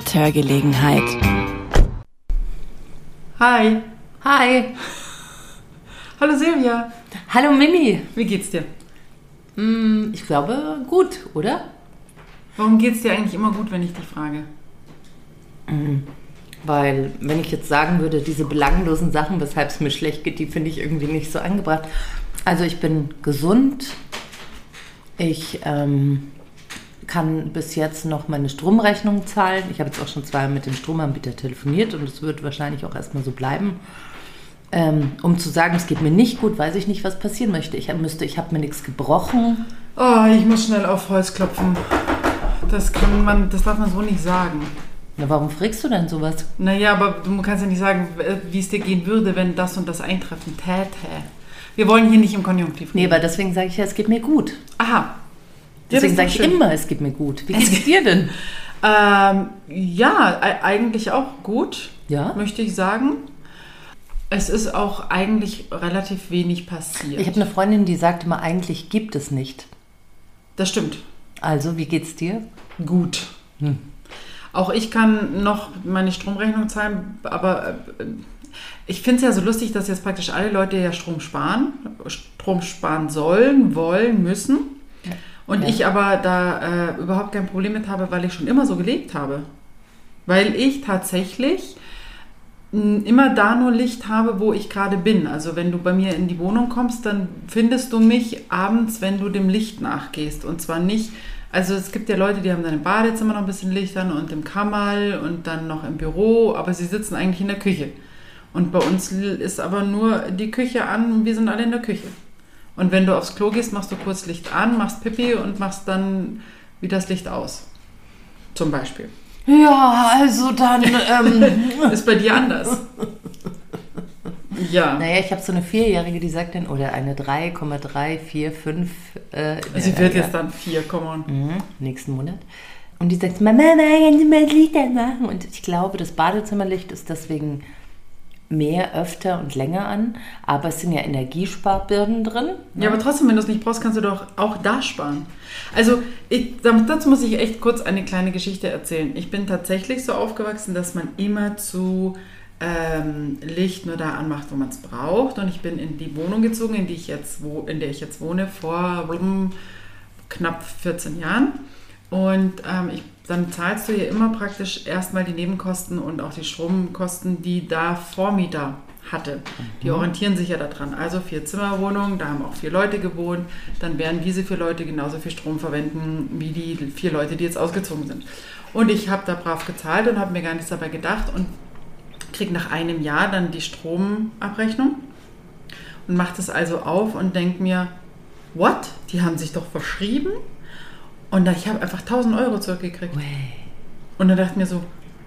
mit Hörgelegenheit. Hi. Hi. Hallo Silvia. Hallo Mimi. Wie geht's dir? Hm, ich glaube gut, oder? Warum geht's dir eigentlich immer gut, wenn ich dich frage? Weil, wenn ich jetzt sagen würde, diese belanglosen Sachen, weshalb es mir schlecht geht, die finde ich irgendwie nicht so angebracht. Also ich bin gesund. Ich ähm, kann bis jetzt noch meine Stromrechnung zahlen. Ich habe jetzt auch schon zweimal mit dem Stromanbieter telefoniert und es wird wahrscheinlich auch erstmal so bleiben. Ähm, um zu sagen, es geht mir nicht gut, weiß ich nicht, was passieren möchte. Ich müsste, ich habe mir nichts gebrochen. Oh, ich muss schnell auf Holz klopfen. Das kann man, das darf man so nicht sagen. Na, warum fragst du denn sowas? Naja, aber du kannst ja nicht sagen, wie es dir gehen würde, wenn das und das eintreffen täte. Wir wollen hier nicht im Konjunktiv Nee, reden. aber deswegen sage ich ja, es geht mir gut. Aha. Deswegen sage ich schön. immer, es geht mir gut. Wie geht's dir denn? Ähm, ja, eigentlich auch gut, Ja? möchte ich sagen. Es ist auch eigentlich relativ wenig passiert. Ich habe eine Freundin, die sagt immer, eigentlich gibt es nicht. das stimmt. Also, wie geht's dir? Gut. Hm. Auch ich kann noch meine Stromrechnung zahlen, aber äh, ich finde es ja so lustig, dass jetzt praktisch alle Leute ja Strom sparen, Strom sparen sollen, wollen, müssen. Und Ja. ich aber da äh, überhaupt kein Problem mit habe, weil ich schon immer so gelebt habe. Weil ich tatsächlich mh, immer da nur Licht habe, wo ich gerade bin. Also wenn du bei mir in die Wohnung kommst, dann findest du mich abends, wenn du dem Licht nachgehst. Und zwar nicht, also es gibt ja Leute, die haben dann im Badezimmer noch ein bisschen Licht an und im Kammerl und dann noch im Büro, aber sie sitzen eigentlich in der Küche. Und bei uns ist aber nur die Küche an und wir sind alle in der Küche. Und wenn du aufs Klo gehst, machst du kurz Licht an, machst Pipi und machst dann wieder das Licht aus. Zum Beispiel. Ja, also dann. Ähm, Ist bei dir anders. Ja. naja, ich habe so eine Vierjährige, die sagt dann, oder eine 3,345. Äh, Sie äh, wird ja. jetzt dann vier, come on. Mhm, nächsten Monat. Und die sagt, Mama, Mama, kannst du mal das Licht anmachen? Und ich glaube, das Badezimmerlicht ist deswegen mehr, öfter und länger an. Aber es sind ja Energiesparbirnen drin. Ja, aber trotzdem, wenn du es nicht brauchst, kannst du doch auch da sparen. Also, ich, dazu muss ich echt kurz eine kleine Geschichte erzählen. Ich bin tatsächlich so aufgewachsen, dass man immer zu ähm, Licht nur da anmacht, wo man es braucht. Und ich bin in die Wohnung gezogen, in, die ich jetzt, wo, in der ich jetzt wohne, vor knapp 14 Jahren. Und ähm, ich, dann zahlst du hier immer praktisch erstmal die Nebenkosten und auch die Stromkosten, die da Vormieter hatte. Die orientieren sich ja daran. Also vier Zimmerwohnungen, da haben auch vier Leute gewohnt. Dann werden diese vier Leute genauso viel Strom verwenden wie die vier Leute, die jetzt ausgezogen sind. Und ich habe da brav gezahlt und habe mir gar nichts dabei gedacht und kriege nach einem Jahr dann die Stromabrechnung und mache das also auf und denke mir, what? Die haben sich doch verschrieben? Und ich habe einfach 1000 Euro zurückgekriegt. Way. Und dann dachte ich mir so,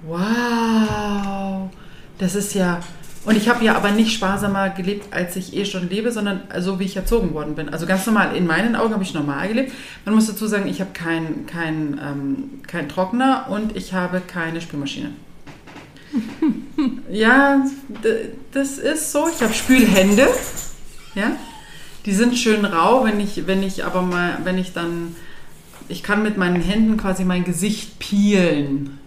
wow, das ist ja. Und ich habe ja aber nicht sparsamer gelebt, als ich eh schon lebe, sondern so wie ich erzogen worden bin. Also ganz normal. In meinen Augen habe ich normal gelebt. Man muss dazu sagen, ich habe keinen kein, ähm, kein Trockner und ich habe keine Spülmaschine. ja, das ist so. Ich habe Spülhände. Ja, die sind schön rau, wenn ich, wenn ich aber mal, wenn ich dann, ich kann mit meinen Händen quasi mein Gesicht peelen.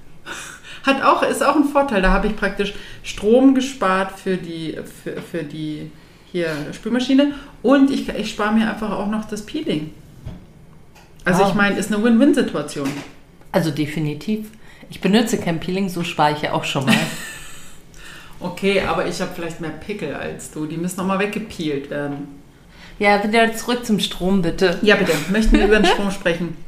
Hat auch, ist auch ein Vorteil. Da habe ich praktisch Strom gespart für die, für, für die hier Spülmaschine und ich, ich spare mir einfach auch noch das Peeling. Also Wow. ich meine, ist eine Win-Win-Situation. Also definitiv. Ich benutze kein Peeling, so spare ich ja auch schon mal. Okay, aber ich habe vielleicht mehr Pickel als du. Die müssen nochmal weggepeelt werden. ja, wieder zurück zum Strom, bitte. Ja, bitte. Möchten wir über den Strom sprechen?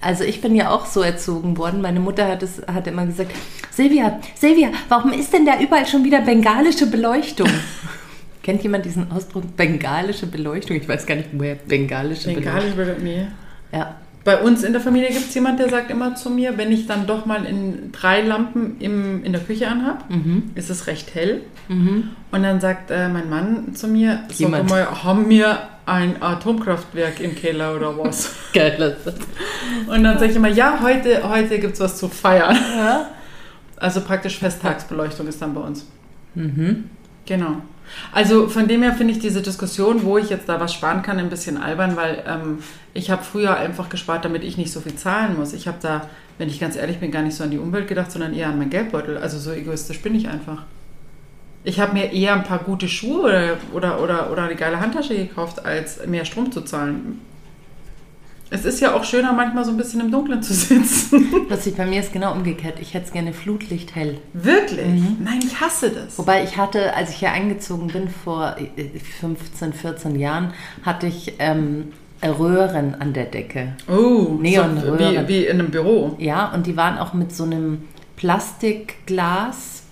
Also ich bin ja auch so erzogen worden. Meine Mutter hat, es, hat immer gesagt, Silvia, Silvia, warum ist denn da überall schon wieder bengalische Beleuchtung? Kennt jemand diesen Ausdruck bengalische Beleuchtung? Ich weiß gar nicht, woher bengalische Beleuchtung. Bengalisch würde nee. Ja. Bei uns in der Familie gibt es jemanden, der sagt immer zu mir, wenn ich dann doch mal in drei Lampen im, in der Küche anhabe, Mhm. ist es recht hell. Mhm. Und dann sagt äh, mein Mann zu mir, sag Jemand. mal, haben wir ein Atomkraftwerk im Keller oder was? Geil. Und dann sage ich immer, ja, heute, heute gibt es was zu feiern. Ja. Also praktisch Festtagsbeleuchtung ist dann bei uns. Mhm. Genau. Also von dem her finde ich diese Diskussion, wo ich jetzt da was sparen kann, ein bisschen albern, weil ähm, ich habe früher einfach gespart, damit ich nicht so viel zahlen muss. Ich habe da, wenn ich ganz ehrlich bin, gar nicht so an die Umwelt gedacht, sondern eher an meinen Geldbeutel. Also so egoistisch bin ich einfach. Ich habe mir eher ein paar gute Schuhe oder, oder, oder, oder eine geile Handtasche gekauft, als mehr Strom zu zahlen. Es ist ja auch schöner, manchmal so ein bisschen im Dunkeln zu sitzen. Lustig, bei mir ist genau umgekehrt. Ich hätte es gerne Flutlicht hell. Wirklich? Nein, ich hasse das. Wobei ich hatte, als ich hier eingezogen bin vor äh, 15, 14 Jahren, hatte ich ähm, Röhren an der Decke. Oh, Neonröhren. so wie, wie in einem Büro. Ja, und die waren auch mit so einem Plastikglas.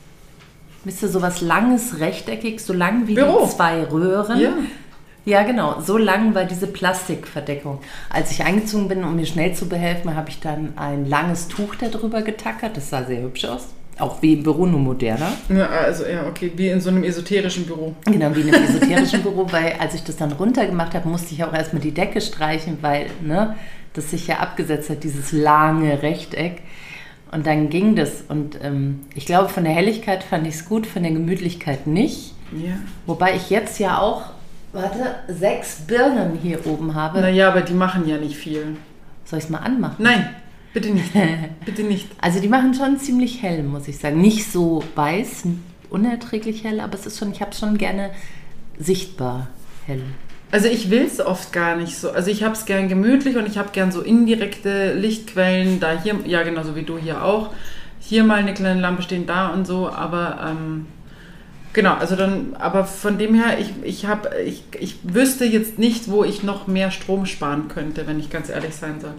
Wisst ihr, sowas langes, rechteckig, so lang wie Büro. die zwei Röhren. Ja. Ja, genau. So lang war diese Plastikverdeckung. Als ich eingezogen bin, um mir schnell zu behelfen, habe ich dann ein langes Tuch darüber getackert. Das sah sehr hübsch aus. Auch wie im Büro, nur moderner. ja. Also ja, okay, wie in so einem esoterischen Büro. Genau, wie in einem esoterischen Büro, weil als ich das dann runtergemacht habe, musste ich auch erstmal die Decke streichen, weil ne, das sich ja abgesetzt hat, dieses lange Rechteck. Und dann ging das. Und ähm, ich glaube, von der Helligkeit fand ich es gut, von der Gemütlichkeit nicht. Ja. Wobei ich jetzt ja auch, warte, sechs Birnen hier oben habe. Naja, aber die machen ja nicht viel. Soll ich es mal anmachen? Nein, bitte nicht. bitte nicht. Also die machen schon ziemlich hell, muss ich sagen. Nicht so weiß, unerträglich hell, aber es ist schon, ich habe es schon gerne sichtbar hell. Also ich will es oft gar nicht so. Also ich habe es gern gemütlich und ich habe gern so indirekte Lichtquellen. Da hier, ja genauso wie du hier auch. Hier mal eine kleine Lampe stehen, da und so. Aber ähm, genau, also dann, aber von dem her, ich, ich, hab, ich, ich wüsste jetzt nicht, wo ich noch mehr Strom sparen könnte, wenn ich ganz ehrlich sein soll.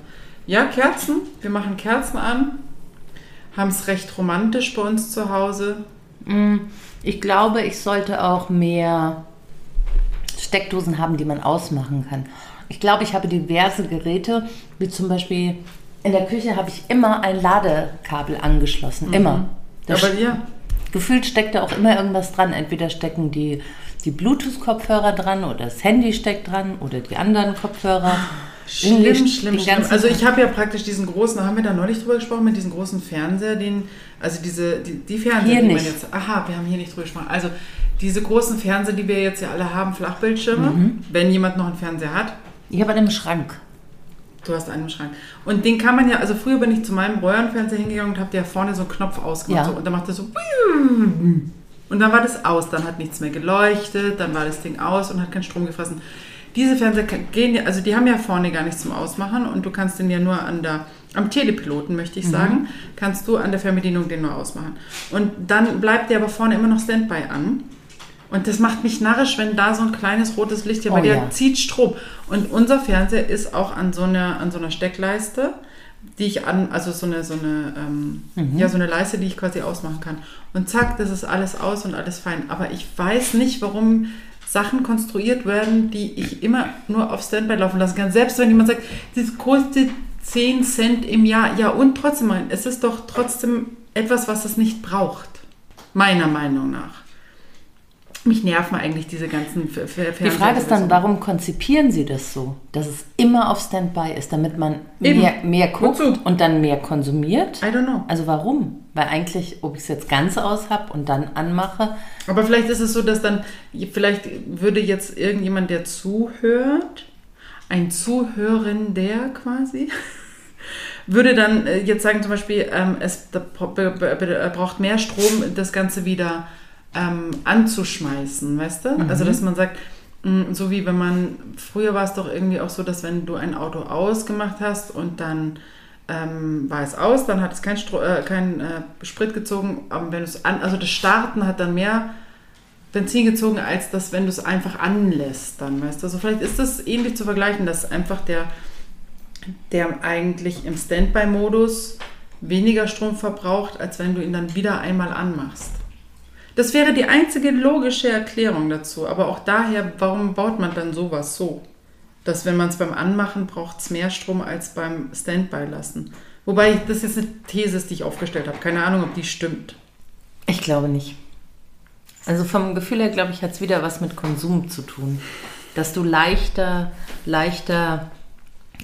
Ja, Kerzen. Wir machen Kerzen an. Haben es recht romantisch bei uns zu Hause. Mm, Ich glaube, ich sollte auch mehr Steckdosen haben, die man ausmachen kann. Ich glaube, ich habe diverse Geräte, wie zum Beispiel in der Küche habe ich immer ein Ladekabel angeschlossen. Immer. Das Aber ja, Gefühlt steckt da auch immer irgendwas dran. Entweder stecken die, die Bluetooth-Kopfhörer dran oder das Handy steckt dran oder die anderen Kopfhörer. Schlimm, Irgendwie schlimm, den schlimm. ganzen Also ich habe ja praktisch diesen großen, da haben wir da neulich drüber gesprochen, mit diesem großen Fernseher, den, also diese, die, die Fernseher, Hier die man nicht. jetzt, aha, wir haben hier nicht drüber gesprochen. Also diese großen Fernseher, die wir jetzt ja alle haben, Flachbildschirme, Mhm. wenn jemand noch einen Fernseher hat, Ich habe einen im Schrank. Du hast einen im Schrank. Und den kann man ja, also früher bin ich zu meinem Röhrenfernseher hingegangen und habe der vorne so einen Knopf ausgemacht Ja. so, und dann macht er so und dann war das aus, dann hat nichts mehr geleuchtet, dann war das Ding aus und hat keinen Strom gefressen. Diese Fernseher gehen ja, also die haben ja vorne gar nichts zum Ausmachen und du kannst den ja nur an der, am Telepiloten, möchte ich sagen, kannst du an der Fernbedienung den nur ausmachen. Und dann bleibt der aber vorne immer noch Standby an. Und das macht mich narrisch, wenn da so ein kleines rotes Licht, weil Oh der ja. zieht Strom. Und unser Fernseher ist auch an so einer, an so einer Steckleiste, die ich an, also so eine, so eine, ähm, ja, so eine Leiste, die ich quasi ausmachen kann. Und zack, das ist alles aus und alles fein. Aber ich weiß nicht, warum Sachen konstruiert werden, die ich immer nur auf Standby laufen lassen kann. Selbst wenn jemand sagt, das kostet 10 Cent im Jahr. Ja, und trotzdem, es ist doch trotzdem etwas, was es nicht braucht. Meiner Meinung nach. Mich nerven eigentlich diese ganzen F F Die Frage ist dann, warum konzipieren Sie das so, dass es immer auf Standby ist, damit man Eben. mehr, mehr guckt Wozu? und dann mehr konsumiert? I don't know. Also warum? Weil eigentlich, ob ich es jetzt ganz aus habe und dann anmache, Aber vielleicht ist es so, dass dann, vielleicht würde jetzt irgendjemand, der zuhört, ein Zuhörender quasi, würde dann äh, jetzt sagen zum Beispiel, ähm, es braucht mehr Strom, das Ganze wieder ähm, anzuschmeißen, weißt du? Also dass man sagt, mh, so wie wenn man, früher war es doch irgendwie auch so, dass wenn du ein Auto ausgemacht hast und dann ähm, war es aus, dann hat es kein, Stro äh, kein äh, Sprit gezogen, aber wenn du es an, also das Starten hat dann mehr Benzin gezogen, als das, wenn du es einfach anlässt, dann, weißt du. Also vielleicht ist das ähnlich zu vergleichen, dass einfach der, der eigentlich im Standby-Modus weniger Strom verbraucht, als wenn du ihn dann wieder einmal anmachst. Das wäre die einzige logische Erklärung dazu. Aber auch daher, warum baut man dann sowas so? Dass wenn man es beim Anmachen braucht, es mehr Strom als beim Standby lassen. Wobei das jetzt eine These ist, die ich aufgestellt habe. Keine Ahnung, ob die stimmt. ich glaube nicht. Also vom Gefühl her, glaube ich, hat es wieder was mit Konsum zu tun. Dass du leichter, leichter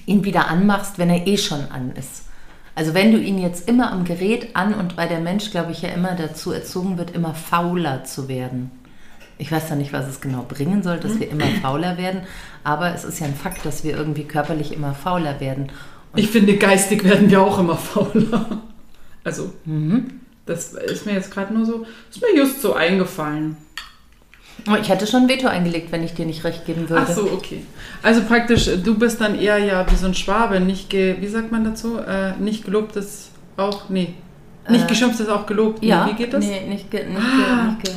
ihn wieder anmachst, wenn er eh schon an ist. Also wenn du ihn jetzt immer am Gerät an und weil der Mensch, glaube ich, ja immer dazu erzogen wird, immer fauler zu werden. Ich weiß ja nicht, was es genau bringen soll, dass wir immer fauler werden, aber es ist ja ein Fakt, dass wir irgendwie körperlich immer fauler werden. Ich finde, geistig werden wir auch immer fauler. Also, das ist mir jetzt gerade nur so, ist mir just so eingefallen. Oh, Ich hätte schon ein Veto eingelegt, wenn ich dir nicht recht geben würde. Ach so, okay. Also praktisch, du bist dann eher ja wie so ein Schwabe, nicht ge, wie sagt man dazu? Äh, nicht gelobtes auch, nee. Nicht Äh, geschimpftes auch gelobt. Ja, Nee, wie geht das? Nee, nicht ge, nicht Ah. ge, nicht ge.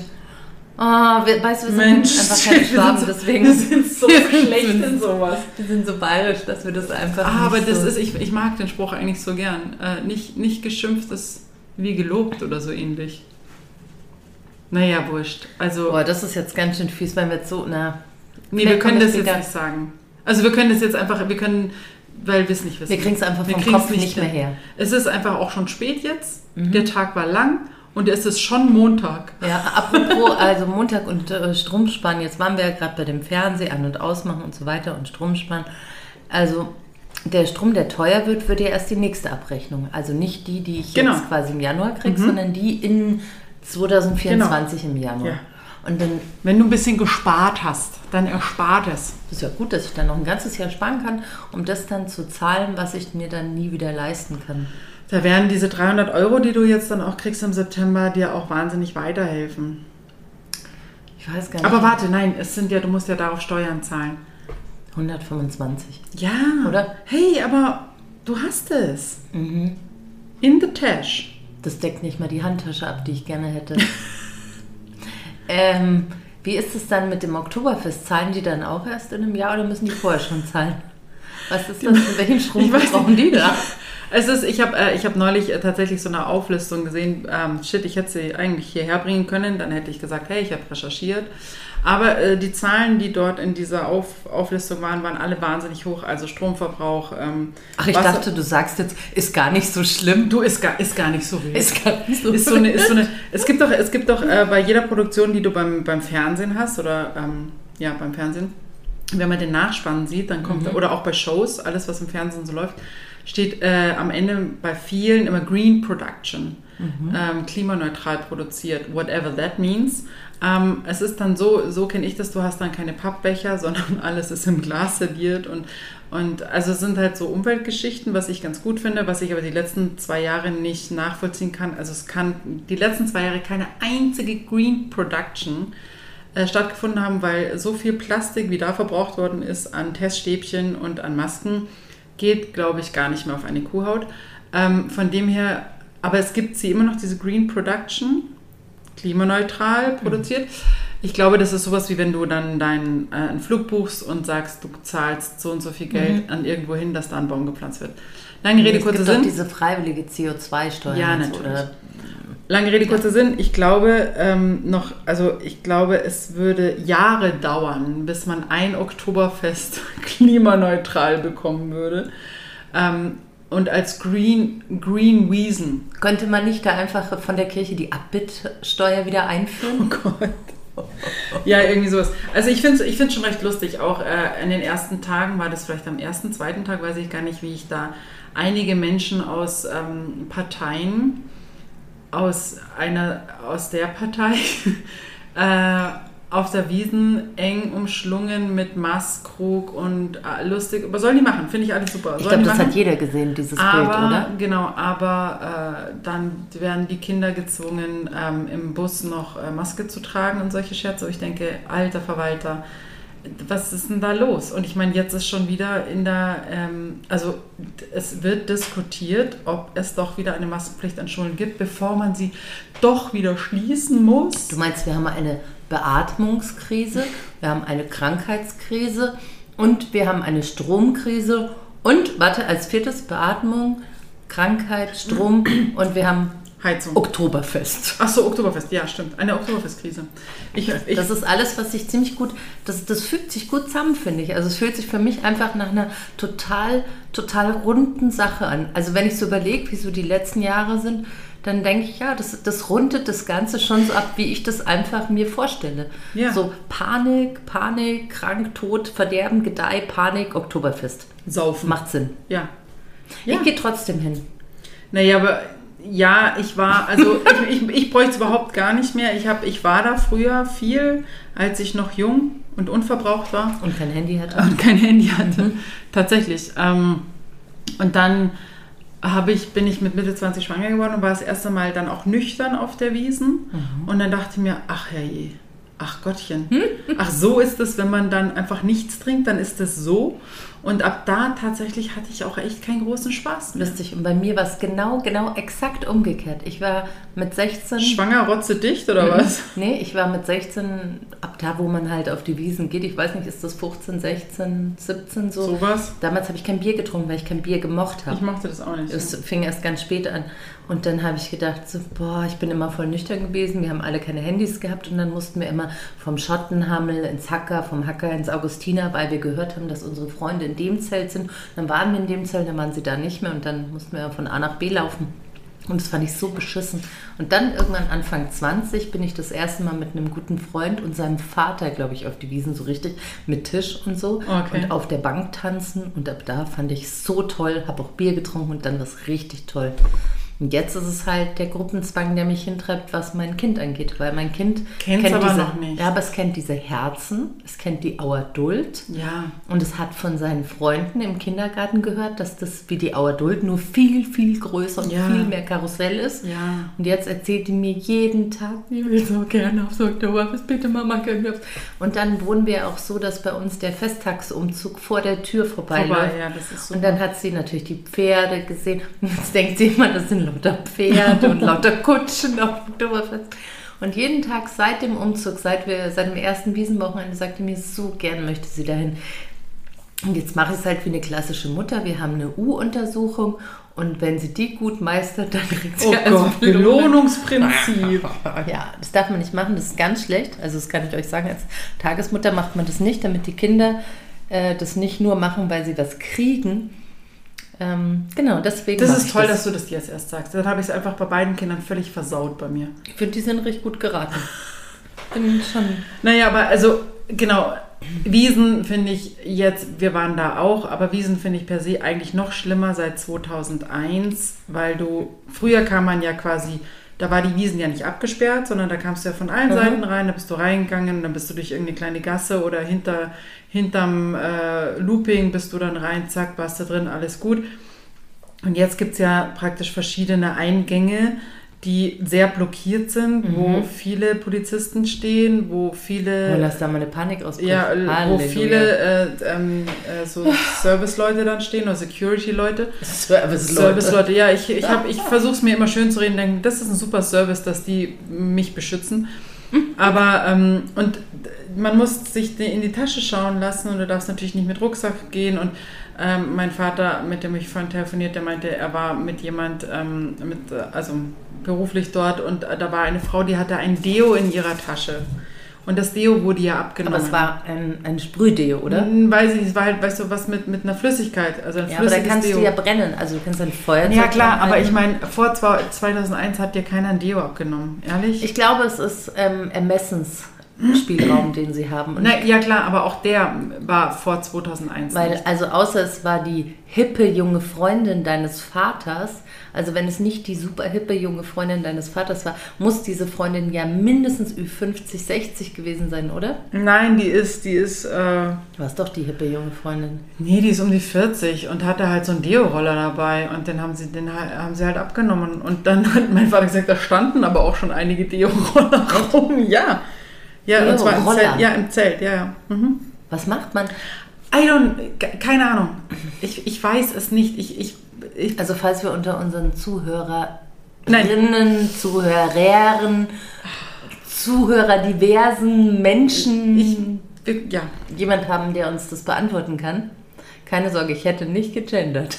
Oh, wir, weißt du, wir sind Mensch, einfach keine Schwaben, sind so, deswegen. wir sind so Wir schlecht sind- in sowas. Wir sind so bayerisch, dass wir das einfach. Ah, aber das so ist, ich, ich mag den Spruch eigentlich so gern. Äh, nicht, nicht geschimpftes wie gelobt oder so ähnlich. Naja, wurscht. Also, Boah, das ist jetzt ganz schön fies, wenn wir jetzt so. Na, nee, wir können das jetzt wieder. nicht sagen. Also, wir können das jetzt einfach, wir können, weil wir es nicht wissen. wir kriegen es einfach vom Kopf nicht mehr hin. her. Es ist einfach auch schon spät jetzt. Mhm. Der Tag war lang und es ist schon Montag. Ja, apropos, also Montag und äh, Stromsparen, jetzt waren wir ja gerade bei dem Fernseh an- und ausmachen und so weiter und Stromsparen. Also der Strom, der teuer wird, wird ja erst die nächste Abrechnung. Also nicht die, die ich Genau. jetzt quasi im Januar kriege, sondern die in 2024 im Januar. Ja. Und dann Wenn du ein bisschen gespart hast, dann erspart es. ist ja gut, dass ich dann noch ein ganzes Jahr sparen kann, um das dann zu zahlen, was ich mir dann nie wieder leisten kann. Da werden diese 300 Euro, die du jetzt dann auch kriegst im September, dir auch wahnsinnig weiterhelfen. Ich weiß gar nicht. Aber warte, nein, es sind ja, du musst ja darauf Steuern zahlen. 125. Ja, Oder? Hey, aber du hast es. Mhm. In the Tash. Das deckt nicht mal die Handtasche ab, die ich gerne hätte. ähm, wie ist es dann mit dem Oktoberfest? Zahlen die dann auch erst in einem Jahr oder müssen die vorher schon zahlen? Was ist das? Welchen Strom Ich weiß nicht. brauchen die da? Es ist, ich habe äh, ich hab neulich äh, tatsächlich so eine Auflistung gesehen. Ähm, shit, ich hätte sie eigentlich hierher bringen können. Dann hätte ich gesagt, hey, ich habe recherchiert. Aber äh, die Zahlen, die dort in dieser Auf, Auflistung waren, waren alle wahnsinnig hoch. Also Stromverbrauch. Ähm, Ach, ich Wasser- dachte, du sagst jetzt, ist gar nicht so schlimm. Du, ist gar, ist gar nicht so wild. Ist gar nicht so ist so eine, ist so eine, es gibt doch, es gibt doch äh, bei jeder Produktion, die du beim, beim Fernsehen hast oder ähm, ja beim Fernsehen, wenn man den Nachspann sieht, dann kommt oder auch bei Shows, alles was im Fernsehen so läuft, steht äh, am Ende bei vielen immer Green Production, ähm, klimaneutral produziert, whatever that means. Ähm, es ist dann so, so kenne ich das, du hast dann keine Pappbecher, sondern alles ist im Glas serviert und und also es sind halt so Umweltgeschichten, was ich ganz gut finde, was ich aber die letzten zwei Jahre nicht nachvollziehen kann. Also es kann die letzten zwei Jahre keine einzige Green Production äh, stattgefunden haben, weil so viel Plastik, wie da verbraucht worden ist an Teststäbchen und an Masken, geht, glaube ich, gar nicht mehr auf eine Kuhhaut. Ähm, von dem her, aber es gibt sie immer noch, diese Green Production, klimaneutral produziert. Ich glaube, das ist sowas wie wenn du dann deinen äh, einen Flug buchst und sagst, du zahlst so und so viel Geld an irgendwo hin, dass da ein Baum gepflanzt wird. Lange Rede, es kurzer Sinn. diese freiwillige CO2-Steuer. Ja, natürlich. oder- Lange Rede, kurzer Sinn. Ich glaube ähm, noch, also ich glaube, es würde Jahre dauern, bis man ein Oktoberfest klimaneutral bekommen würde. Ähm, und als Green, Green Wiesen. Könnte man nicht da einfach von der Kirche die Abbittsteuer wieder einführen? Oh Gott. Ja, irgendwie sowas. Also ich finde es ich find's schon recht lustig. Auch äh, in den ersten Tagen war das vielleicht am ersten, zweiten Tag, weiß ich gar nicht, wie ich da einige Menschen aus ähm, Parteien, aus einer, aus der Partei, äh, auf der Wiesen eng umschlungen mit Maßkrug und äh, lustig. Aber sollen die machen, finde ich alles super. Ich Sollen glaube, die das machen? hat jeder gesehen, dieses aber, Bild, oder? Genau, aber äh, dann werden die Kinder gezwungen, ähm, im Bus noch äh, Maske zu tragen und solche Scherze. Und ich denke, alter Verwalter, was ist denn da los? Und ich meine, jetzt ist schon wieder in der, ähm, also es wird diskutiert, ob es doch wieder eine Maskenpflicht an Schulen gibt, bevor man sie doch wieder schließen muss. Du meinst, wir haben eine Beatmungskrise, wir haben eine Krankheitskrise und wir haben eine Stromkrise und, warte, als viertes Beatmung, Krankheit, Strom und wir haben Heizung. Oktoberfest. Ach so, Oktoberfest, ja, stimmt. Eine Oktoberfestkrise. Ich, ich, Das ist alles, was sich ziemlich gut, das, das fügt sich gut zusammen, finde ich. Also es fühlt sich für mich einfach nach einer total, total runden Sache an. Also wenn ich so überlege, wie so die letzten Jahre sind, dann denke ich, ja, das, das rundet das Ganze schon so ab, wie ich das einfach mir vorstelle. Ja. So Panik, Panik, krank, Tod, Verderben, Gedeih, Panik, Oktoberfest. saufen. Macht Sinn. Ja. Ja. Ich gehe trotzdem hin. Naja, aber Ja, ich war, also ich, ich, ich bräuchte es überhaupt gar nicht mehr. Ich, hab, ich war da früher viel, als ich noch jung und unverbraucht war. Und kein Handy hatte. Und kein Handy hatte, tatsächlich. Ähm, und dann habe ich, bin ich mit Mitte 20 schwanger geworden und war das erste Mal dann auch nüchtern auf der Wiesen. Und dann dachte ich mir, ach herrje, ach Gottchen, ach so ist es, wenn man dann einfach nichts trinkt, dann ist es so. Und ab da tatsächlich hatte ich auch echt keinen großen Spaß mehr. Lustig. Und bei mir war es genau, genau exakt umgekehrt. Ich war mit 16. Schwanger rotze dicht oder was? Nee, ich war mit 16, ab da, wo man halt auf die Wiesen geht, ich weiß nicht, ist das 15, 16, 17 so? Sowas? Damals habe ich kein Bier getrunken, weil ich kein Bier gemocht habe. Ich mochte das auch nicht. Es fing erst ganz spät an. Und dann habe ich gedacht, so, boah, ich bin immer voll nüchtern gewesen. Wir haben alle keine Handys gehabt und dann mussten wir immer vom Schottenhammel ins Hacker, vom Hacker ins Augustiner, weil wir gehört haben, dass unsere Freunde in dem Zelt sind. Dann waren wir in dem Zelt, dann waren sie da nicht mehr und dann mussten wir von A nach B laufen. Und das fand ich so beschissen. Und dann irgendwann Anfang 20 bin ich das erste Mal mit einem guten Freund und seinem Vater, glaube ich, auf die Wiesen so richtig mit Tisch und so Okay. und auf der Bank tanzen. Und ab da fand ich so toll, habe auch Bier getrunken und dann war es richtig toll. Und jetzt ist es halt der Gruppenzwang, der mich hintreibt, was mein Kind angeht. Weil mein Kind Kennt's aber diese, noch nicht. Ja, aber es kennt diese Herzen, es kennt die Auerduld. Ja. Und es hat von seinen Freunden im Kindergarten gehört, dass das wie die Auerduld nur viel, viel größer und Ja. viel mehr Karussell ist. Ja. Und jetzt erzählt die mir jeden Tag, ich will so gerne aufs Oktoberfest, bitte Mama, können wir aufs... Und dann wohnen wir auch so, dass bei uns der Festtagsumzug vor der Tür vorbeiläuft. Vorbei, ja, das ist so. Und dann hat sie natürlich die Pferde gesehen. Und jetzt denkt sie immer, das sind lauter Pferde und lauter Kutschen auf dem Oktoberfest. Und jeden Tag seit dem Umzug, seit, wir, seit dem ersten Wiesenwochenende, sagte mir, so gern möchte sie dahin. Und jetzt mache ich es halt wie eine klassische Mutter. Wir haben eine U-Untersuchung und wenn sie die gut meistert, dann kriegt sie Oh also Gott, Belohnung. Belohnungsprinzip. Ja, das darf man nicht machen, das ist ganz schlecht. Also das kann ich euch sagen, als Tagesmutter macht man das nicht, damit die Kinder äh, das nicht nur machen, weil sie was kriegen. Ähm, genau, deswegen. Das ist toll, dass du das jetzt erst sagst. Dann habe ich es einfach bei beiden Kindern völlig versaut bei mir. Ich finde, die sind richtig gut geraten. Bin schon. Naja, aber also, genau, Wiesen finde ich jetzt, wir waren da auch, aber Wiesen finde ich per se eigentlich noch schlimmer seit 2001, weil du, früher kam man ja quasi, da war die Wiesen ja nicht abgesperrt, sondern da kamst du ja von allen Mhm. Seiten rein, da bist du reingegangen, dann bist du durch irgendeine kleine Gasse oder hinter, hinterm äh, Looping bist du dann rein, zack, warst du drin, alles gut. Und jetzt gibt es ja praktisch verschiedene Eingänge, die sehr blockiert sind, wo viele Polizisten stehen, wo Oh, viele, lass da mal eine Panik ausbrechen. ja, wo Halleluja. viele äh, ähm, äh, so Service-Leute dann stehen oder Security-Leute. Service-Leute. Service-Leute, ja, ich, ich, hab- ich versuche es mir immer schön zu reden, denke, das ist ein super Service, dass die mich beschützen. Aber, ähm, und man muss sich in die Tasche schauen lassen und du darfst natürlich nicht mit Rucksack gehen. Und ähm, mein Vater, mit dem ich vorhin telefoniert, der meinte, er war mit jemand, ähm, mit, äh, also beruflich dort und äh, da war eine Frau, die hatte ein Deo in ihrer Tasche. Und das Deo wurde ja abgenommen. Aber es war ein, ein Sprühdeo, oder? Hm, Weiß ich nicht, es war halt, weißt du, was mit, mit einer Flüssigkeit, also ein Ja, aber da kannst Deo. du ja brennen. Also du kannst ein Feuerzeug Ja klar, aber ich meine, vor zwei- 2001 hat dir keiner ein Deo abgenommen, ehrlich? Ich glaube, es ist ähm, Ermessensspielraum, den sie haben. Na, ja klar, aber auch der war vor 2001. Weil, nicht. also außer es war die hippe junge Freundin deines Vaters, also wenn es nicht die super hippe junge Freundin deines Vaters war, muss diese Freundin ja mindestens Ü50, 60 gewesen sein, oder? Nein, die ist, die ist, äh, Du warst doch die hippe junge Freundin. nee, die ist um die 40 und hatte halt so einen Deo-Roller dabei und den haben sie, den ha- haben sie halt abgenommen. Und dann hat mein Vater gesagt, da standen aber auch schon einige Deo-Roller rum. Ja. Ja, und zwar im? Zelt. Ja, im Zelt, ja, ja. Mhm. Was macht man? I don't, ke- keine Ahnung. Ich, ich weiß es nicht. Ich, ich, ich Also falls wir unter unseren Zuhörerinnen. Zuhörern, Zuhörer diversen Menschen Ich- ja, jemand haben, der uns das beantworten kann. Keine Sorge, ich hätte nicht gegendert.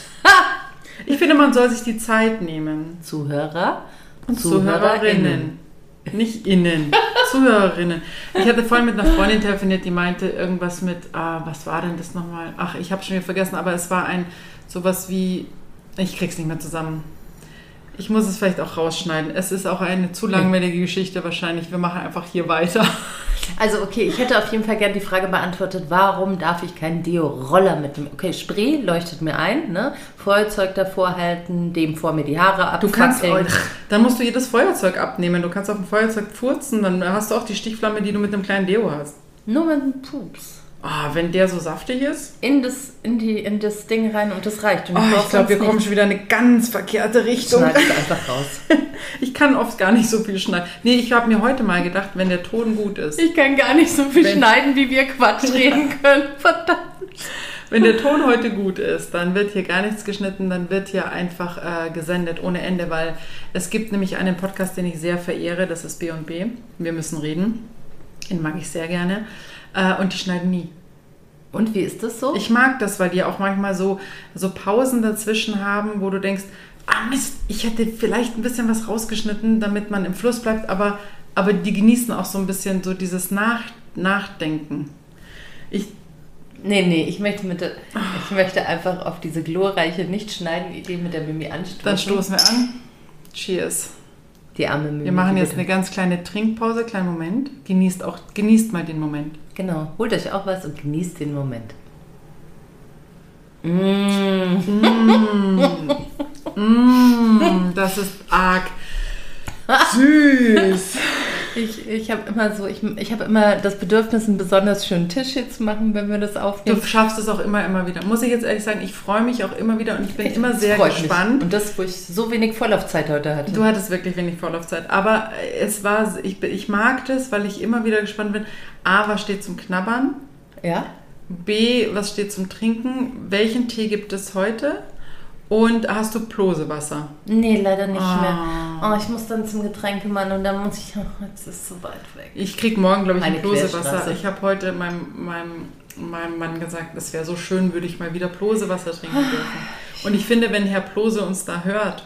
ich finde, man soll sich die Zeit nehmen. Zuhörer Und Zuhörerinnen. Nicht innen. Zuhörerinnen. Ich hatte vorhin mit einer Freundin telefoniert, die meinte irgendwas mit, ah, was war denn das nochmal? Ach, ich habe schon wieder vergessen, aber es war ein sowas wie, ich krieg's nicht mehr zusammen. Ich muss es vielleicht auch rausschneiden. Es ist auch eine zu langweilige Geschichte wahrscheinlich. Wir machen einfach hier weiter. Also okay, ich hätte auf jeden Fall gern die Frage beantwortet, warum darf ich keinen Deo-Roller mitnehmen? Okay, Spray leuchtet mir ein, ne? Feuerzeug davor halten, dem vor mir die Haare ab. Du kannst, oh, dann musst du jedes Feuerzeug abnehmen. Du kannst auf dem Feuerzeug furzen, dann hast du auch die Stichflamme, die du mit einem kleinen Deo hast. Nur mit einem Pups. Ah, wenn der so saftig ist? In das, in die, in das Ding rein und das reicht. Und oh, ich glaube, wir kommen schon wieder in eine ganz verkehrte Richtung. Schneid es einfach raus. ich kann oft gar nicht so viel schneiden. Nee, ich habe mir heute mal gedacht, wenn der Ton gut ist. Ich kann gar nicht so viel wenn, schneiden, wie wir Quatsch reden können. Verdammt. Wenn der Ton heute gut ist, dann wird hier gar nichts geschnitten, dann wird hier einfach äh, gesendet ohne Ende, weil es gibt nämlich einen Podcast, den ich sehr verehre, das ist B&B. Wir müssen reden. Den mag ich sehr gerne. Äh, und die schneiden nie. Und wie ist das so? Ich mag das, weil die auch manchmal so, so Pausen dazwischen haben, wo du denkst, ah Mist, ich hätte vielleicht ein bisschen was rausgeschnitten, damit man im Fluss bleibt, aber, aber die genießen auch so ein bisschen so dieses Nach Nachdenken. Ich, nee, nee, ich möchte, mit, ich möchte einfach auf diese glorreiche Nicht-Schneiden-Idee mit der Mimi anstoßen. Dann stoßen wir an. Cheers. Die arme Mimi. Wir machen jetzt eine ganz kleine Trinkpause, kleinen Moment. Genießt auch, genießt mal den Moment. Genau, holt euch auch was und genießt den Moment. Mmh. mmh. Das ist arg süß. Ich, ich habe immer so, ich, ich habe immer das Bedürfnis, einen besonders schönen Tisch hier zu machen, wenn wir das aufnehmen. Du schaffst es auch immer, immer wieder. Muss ich jetzt ehrlich sagen, ich freue mich auch immer wieder und ich bin ich, immer sehr gespannt. Mich. Und das, wo ich so wenig Vorlaufzeit heute hatte. Du hattest wirklich wenig Vorlaufzeit. Aber es war, ich, ich mag das, weil ich immer wieder gespannt bin. A, was steht zum Knabbern? Ja. B, was steht zum Trinken? Welchen Tee gibt es heute? Und hast du Plosewasser? Nee, leider nicht ah. mehr. Oh, ich muss dann zum Getränkemann und dann muss ich, oh, jetzt ist es so weit weg. Ich krieg morgen, glaube ich, ein Plosewasser. Ich habe heute meinem, meinem, meinem Mann gesagt, es wäre so schön, würde ich mal wieder Plosewasser trinken dürfen. Und ich finde, wenn Herr Plose uns da hört,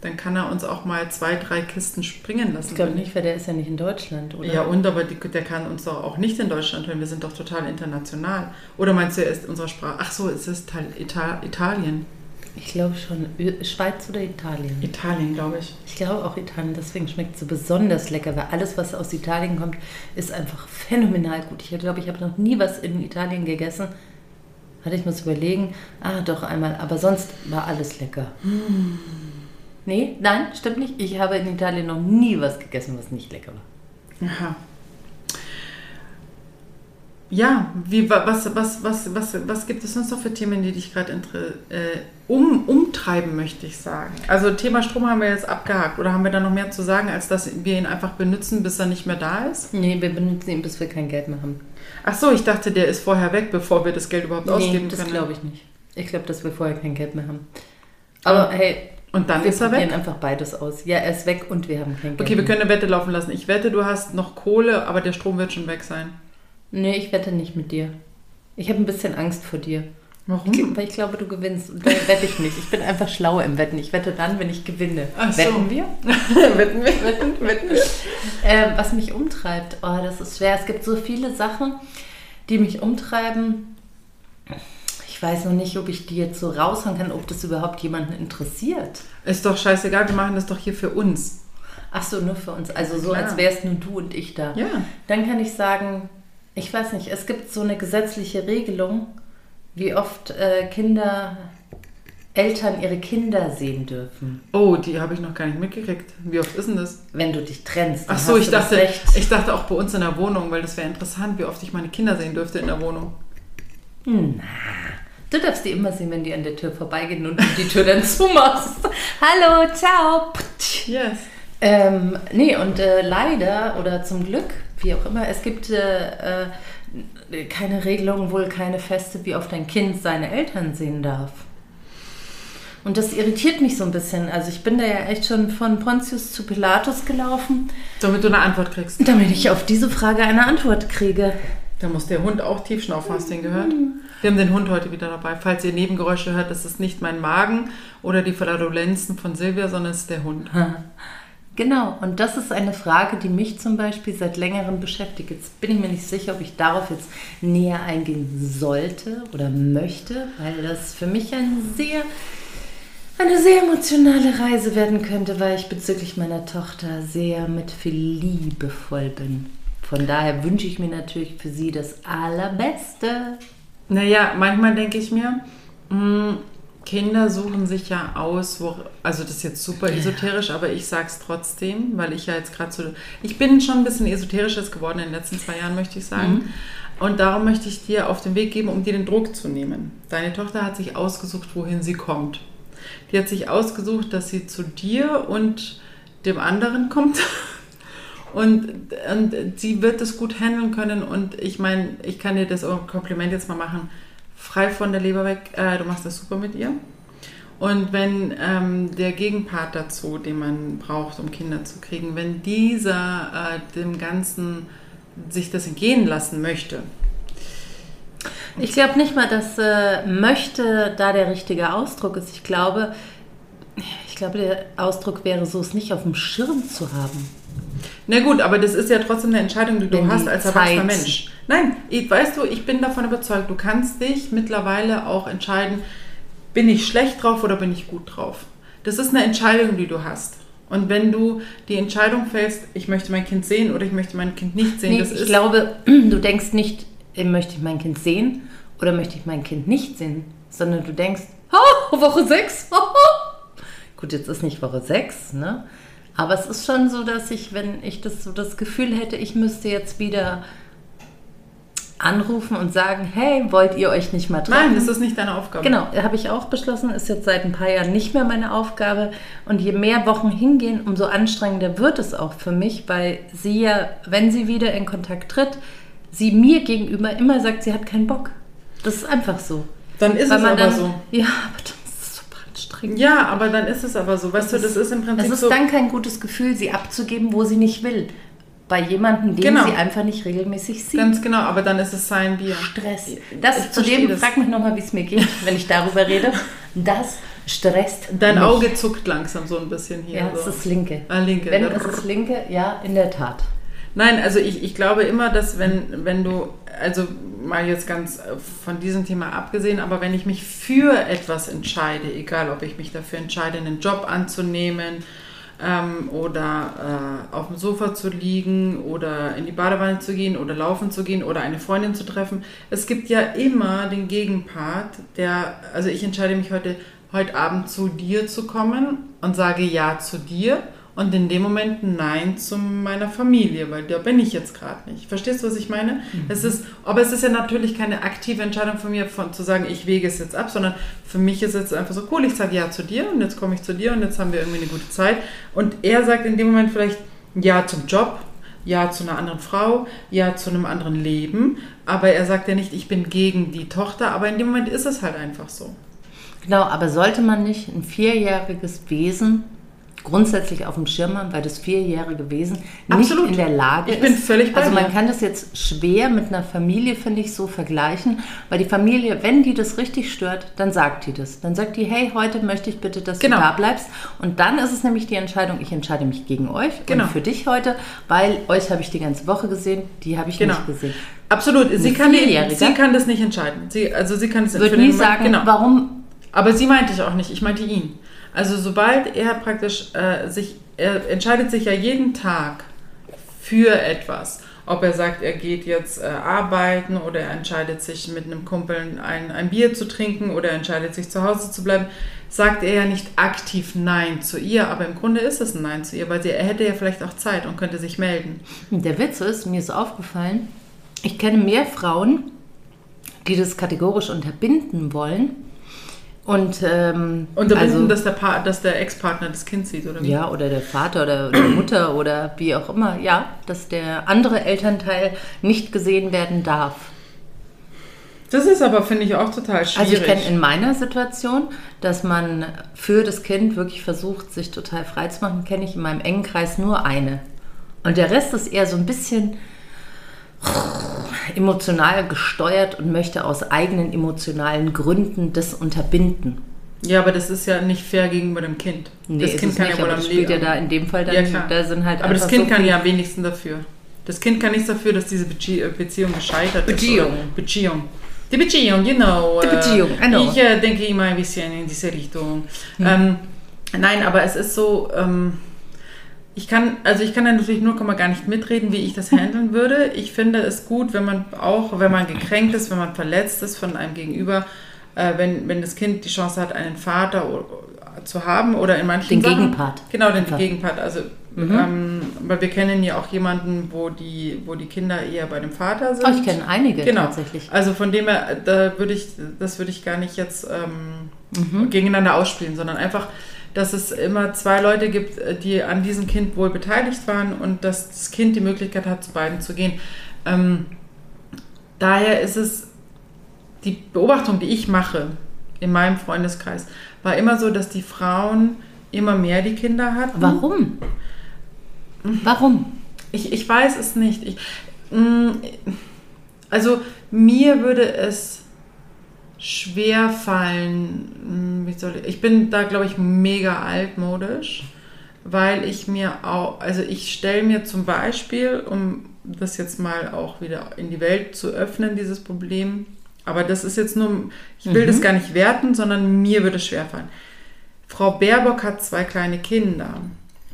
dann kann er uns auch mal zwei, drei Kisten springen lassen. Ich glaube nicht, weil der ist ja nicht in Deutschland, oder? Ja, und aber die, der kann uns doch auch nicht in Deutschland hören. Wir sind doch total international. Oder meinst du, er ist unsere Sprache? Ach so, es ist Italien. Ich glaube schon. Schweiz oder Italien? Italien, glaube ich. Ich glaube auch Italien. Deswegen schmeckt es so besonders lecker, weil alles, was aus Italien kommt, ist einfach phänomenal gut. Ich glaube, ich habe noch nie was in Italien gegessen. Hatte ich muss überlegen. Ah, doch einmal. Aber sonst war alles lecker. Mm. Nee, nein, stimmt nicht. Ich habe in Italien noch nie was gegessen, was nicht lecker war. Aha. Ja, wie, was, was, was, was, was gibt es sonst noch für Themen, die dich gerade äh, um, umtreiben, möchte ich sagen? Also Thema Strom haben wir jetzt abgehakt. Oder haben wir da noch mehr zu sagen, als dass wir ihn einfach benutzen, bis er nicht mehr da ist? Nee, wir benutzen ihn, bis wir kein Geld mehr haben. Ach so, ich dachte, der ist vorher weg, bevor wir das Geld überhaupt nee, ausgeben das können. das glaube ich nicht. Ich glaube, dass wir vorher kein Geld mehr haben. Aber und, hey, und dann wir ist er weg? Wir einfach beides aus. Ja, er ist weg und wir haben kein Geld Okay, wir können eine Wette laufen lassen. Ich wette, du hast noch Kohle, aber der Strom wird schon weg sein. Nee, ich wette nicht mit dir. Ich habe ein bisschen Angst vor dir. Warum? Ich, weil ich glaube, du gewinnst. Und dann wette ich nicht. Ich bin einfach schlau im Wetten. Ich wette dann, wenn ich gewinne. So. Wetten wir? wetten wir? Wetten, wetten wir? Äh, was mich umtreibt, oh, das ist schwer. Es gibt so viele Sachen, die mich umtreiben. Ich weiß noch nicht, ob ich die jetzt so raushauen kann, ob das überhaupt jemanden interessiert. Ist doch scheißegal, wir machen das doch hier für uns. Ach so, nur für uns. Also so, Klar. als wäre es nur du und ich da. Ja. Dann kann ich sagen, ich weiß nicht, es gibt so eine gesetzliche Regelung, wie oft äh, Kinder, Eltern ihre Kinder sehen dürfen. Oh, die habe ich noch gar nicht mitgekriegt. Wie oft ist denn das? Wenn du dich trennst. Ach so, ich dachte, ich dachte auch bei uns in der Wohnung, weil das wäre interessant, wie oft ich meine Kinder sehen dürfte in der Wohnung. Na, du darfst die immer sehen, wenn die an der Tür vorbeigehen und du die Tür dann zumachst. Hallo, ciao. Yes. Ähm, nee, und äh, leider oder zum Glück wie auch immer. Es gibt äh, äh, keine Regelung, wohl keine feste, wie oft ein Kind seine Eltern sehen darf. Und das irritiert mich so ein bisschen. Also ich bin da ja echt schon von Pontius zu Pilatus gelaufen. Damit du eine Antwort kriegst. Damit ich auf diese Frage eine Antwort kriege. Da muss der Hund auch tief schnaufen, hast du den gehört? Wir haben den Hund heute wieder dabei. Falls ihr Nebengeräusche hört, das ist nicht mein Magen oder die Flatulenzen von Silvia, sondern es ist der Hund. Genau, und das ist eine Frage, die mich zum Beispiel seit längerem beschäftigt. Jetzt bin ich mir nicht sicher, ob ich darauf jetzt näher eingehen sollte oder möchte, weil das für mich ein sehr, eine sehr emotionale Reise werden könnte, weil ich bezüglich meiner Tochter sehr mit viel Liebe voll bin. Von daher wünsche ich mir natürlich für sie das Allerbeste. Naja, manchmal denke ich mir, mh, Kinder suchen sich ja aus, wo, also das ist jetzt super esoterisch, aber ich sage es trotzdem, weil ich ja jetzt gerade so, ich bin schon ein bisschen esoterischer geworden in den letzten zwei Jahren, möchte ich sagen. Mhm. Und darum möchte ich dir auf den Weg geben, um dir den Druck zu nehmen. Deine Tochter hat sich ausgesucht, wohin sie kommt. Die hat sich ausgesucht, dass sie zu dir und dem anderen kommt. Und, und sie wird es gut handeln können. Und ich meine, ich kann dir das Kompliment jetzt mal machen. Frei von der Leber weg, äh, du machst das super mit ihr. Und wenn ähm, der Gegenpart dazu, den man braucht, um Kinder zu kriegen, wenn dieser äh, dem Ganzen sich das entgehen lassen möchte, Ich glaube nicht mal, dass äh, möchte da der richtige Ausdruck ist. Ich glaube, ich glaube, der Ausdruck wäre so, es nicht auf dem Schirm zu haben. Na gut, aber das ist ja trotzdem eine Entscheidung, die du die hast als erwachsener Mensch. Nein, ich, weißt du, ich bin davon überzeugt, du kannst dich mittlerweile auch entscheiden, bin ich schlecht drauf oder bin ich gut drauf. Das ist eine Entscheidung, die du hast. Und wenn du die Entscheidung fällst, ich möchte mein Kind sehen oder ich möchte mein Kind nicht sehen, Nee, das ich ist glaube, du denkst nicht, äh, möchte ich mein Kind sehen oder möchte ich mein Kind nicht sehen, sondern du denkst, oh, Woche 6. Gut, jetzt ist nicht Woche 6, ne? Aber es ist schon so, dass ich, wenn ich das so das Gefühl hätte, ich müsste jetzt wieder anrufen und sagen, hey, wollt ihr euch nicht mal treffen? Nein, das ist nicht deine Aufgabe. Genau, habe ich auch beschlossen, ist jetzt seit ein paar Jahren nicht mehr meine Aufgabe. Und je mehr Wochen hingehen, umso anstrengender wird es auch für mich, weil sie ja, wenn sie wieder in Kontakt tritt, sie mir gegenüber immer sagt, sie hat keinen Bock. Das ist einfach so. Dann ist Weil es aber dann, so. Ja, aber das ist anstrengend. Ja, aber dann ist es aber so. Weißt du, das ist im Prinzip Es ist so. dann kein gutes Gefühl, sie abzugeben, wo sie nicht will. Bei jemandem, den Genau. sie einfach nicht regelmäßig sieht. Ganz genau, aber dann ist es sein Bier. Stress. Ich Das, verstehe zudem, das. frag mich nochmal, wie es mir geht, wenn ich darüber rede. Das stresst Dein mich. Auge zuckt langsam so ein bisschen hier. Ja, es so. ist das linke. Ah, linke. Wenn es ist linke, ja, in der Tat. Nein, also ich, ich glaube immer, dass wenn, wenn du, also mal jetzt ganz äh, von diesem Thema abgesehen, aber wenn ich mich für etwas entscheide, egal ob ich mich dafür entscheide, einen Job anzunehmen ähm, oder äh, auf dem Sofa zu liegen oder in die Badewanne zu gehen oder laufen zu gehen oder eine Freundin zu treffen, es gibt ja immer den Gegenpart, der, also ich entscheide mich heute, heute Abend zu dir zu kommen und sage Ja zu dir und in dem Moment Nein zu meiner Familie, weil da bin ich jetzt gerade nicht. Verstehst du, was ich meine? Es ist, aber es ist ja natürlich keine aktive Entscheidung von mir, von, zu sagen, ich wege es jetzt ab, sondern für mich ist es jetzt einfach so cool, ich sage Ja zu dir und jetzt komme ich zu dir und jetzt haben wir irgendwie eine gute Zeit. Und er sagt in dem Moment vielleicht Ja zum Job, ja zu einer anderen Frau, ja zu einem anderen Leben, aber er sagt ja nicht, ich bin gegen die Tochter, aber in dem Moment ist es halt einfach so. Genau, aber sollte man nicht ein vierjähriges Wesen grundsätzlich auf dem Schirm haben, weil das vierjährige Wesen Absolut. nicht in der Lage Ich ist. bin völlig bei Also man dir. kann das jetzt schwer mit einer Familie, finde ich, so vergleichen, weil die Familie, wenn die das richtig stört, dann sagt die das. Dann sagt die, hey, heute möchte ich bitte, dass Genau. du da bleibst. Und dann ist es nämlich die Entscheidung, ich entscheide mich gegen euch Genau. und für dich heute, weil euch habe ich die ganze Woche gesehen, die habe ich Genau. nicht gesehen. Absolut, sie Eine kann, die, sie kann das nicht entscheiden. Sie, also sie kann es Würde nie sagen, genau. warum Aber sie meinte ich auch nicht, ich meinte ihn. Also sobald er praktisch äh, sich, er entscheidet sich ja jeden Tag für etwas. Ob er sagt, er geht jetzt äh, arbeiten oder er entscheidet sich mit einem Kumpel ein, ein Bier zu trinken oder er entscheidet sich zu Hause zu bleiben, sagt er ja nicht aktiv Nein zu ihr, aber im Grunde ist es ein Nein zu ihr, weil sie, er hätte ja vielleicht auch Zeit und könnte sich melden. Der Witz ist, mir ist aufgefallen, ich kenne mehr Frauen, die das kategorisch unterbinden wollen. Und, ähm, Unterbinden, also, dass der, Pa- dass der Ex-Partner das Kind sieht, oder wie? ja, oder der Vater oder die Mutter oder wie auch immer, ja, dass der andere Elternteil nicht gesehen werden darf. Das ist aber, finde ich, auch total schwierig. Also ich kenne in meiner Situation, dass man für das Kind wirklich versucht, sich total frei zu machen, kenne ich in meinem engen Kreis nur eine. Und der Rest ist eher so ein bisschen emotional gesteuert und möchte aus eigenen emotionalen Gründen das unterbinden. Ja, aber das ist ja nicht fair gegenüber dem Kind. Nee, das Kind kann nicht, ja wohl aber am das spielt ja da in dem Fall dann, Ja, klar. da sind halt aber das Kind so kann ja am wenigsten dafür. Das Kind kann nichts dafür, dass diese Bezie Beziehung gescheitert Beziehung. ist. Beziehung. Die Beziehung, genau. Die äh, Beziehung, I know. Ich äh, denke immer ein bisschen in diese Richtung. Hm. Ähm, nein, aber es ist so, ähm, ich kann, also ich kann da natürlich nur gar nicht mitreden, wie ich das handeln würde. Ich finde es gut, wenn man auch, wenn man gekränkt ist, wenn man verletzt ist von einem Gegenüber, äh, wenn, wenn das Kind die Chance hat, einen Vater zu haben oder in manchen Den Sachen, Gegenpart. Genau, den Einfach. Gegenpart. Also, Mhm. ähm, weil wir kennen ja auch jemanden, wo die, wo die Kinder eher bei dem Vater sind. Oh, ich kenne einige Genau. tatsächlich. Also von dem her, da würde ich, das würde ich gar nicht jetzt ähm, Mhm. gegeneinander ausspielen, sondern einfach, dass es immer zwei Leute gibt, äh, die an diesem Kind wohl beteiligt waren und dass das Kind die Möglichkeit hat, zu beiden zu gehen. Ähm, daher ist es die Beobachtung, die ich mache in meinem Freundeskreis, war immer so, dass die Frauen immer mehr die Kinder hatten. Warum? Warum? Ich, ich weiß es nicht. Ich, mm, also mir würde es schwer fallen, wie soll ich, ich bin da glaube ich mega altmodisch, weil ich mir auch, also ich stelle mir zum Beispiel, um das jetzt mal auch wieder in die Welt zu öffnen, dieses Problem, aber das ist jetzt nur, ich will Mhm. das gar nicht werten, sondern mir würde es schwer fallen. Frau Baerbock hat zwei kleine Kinder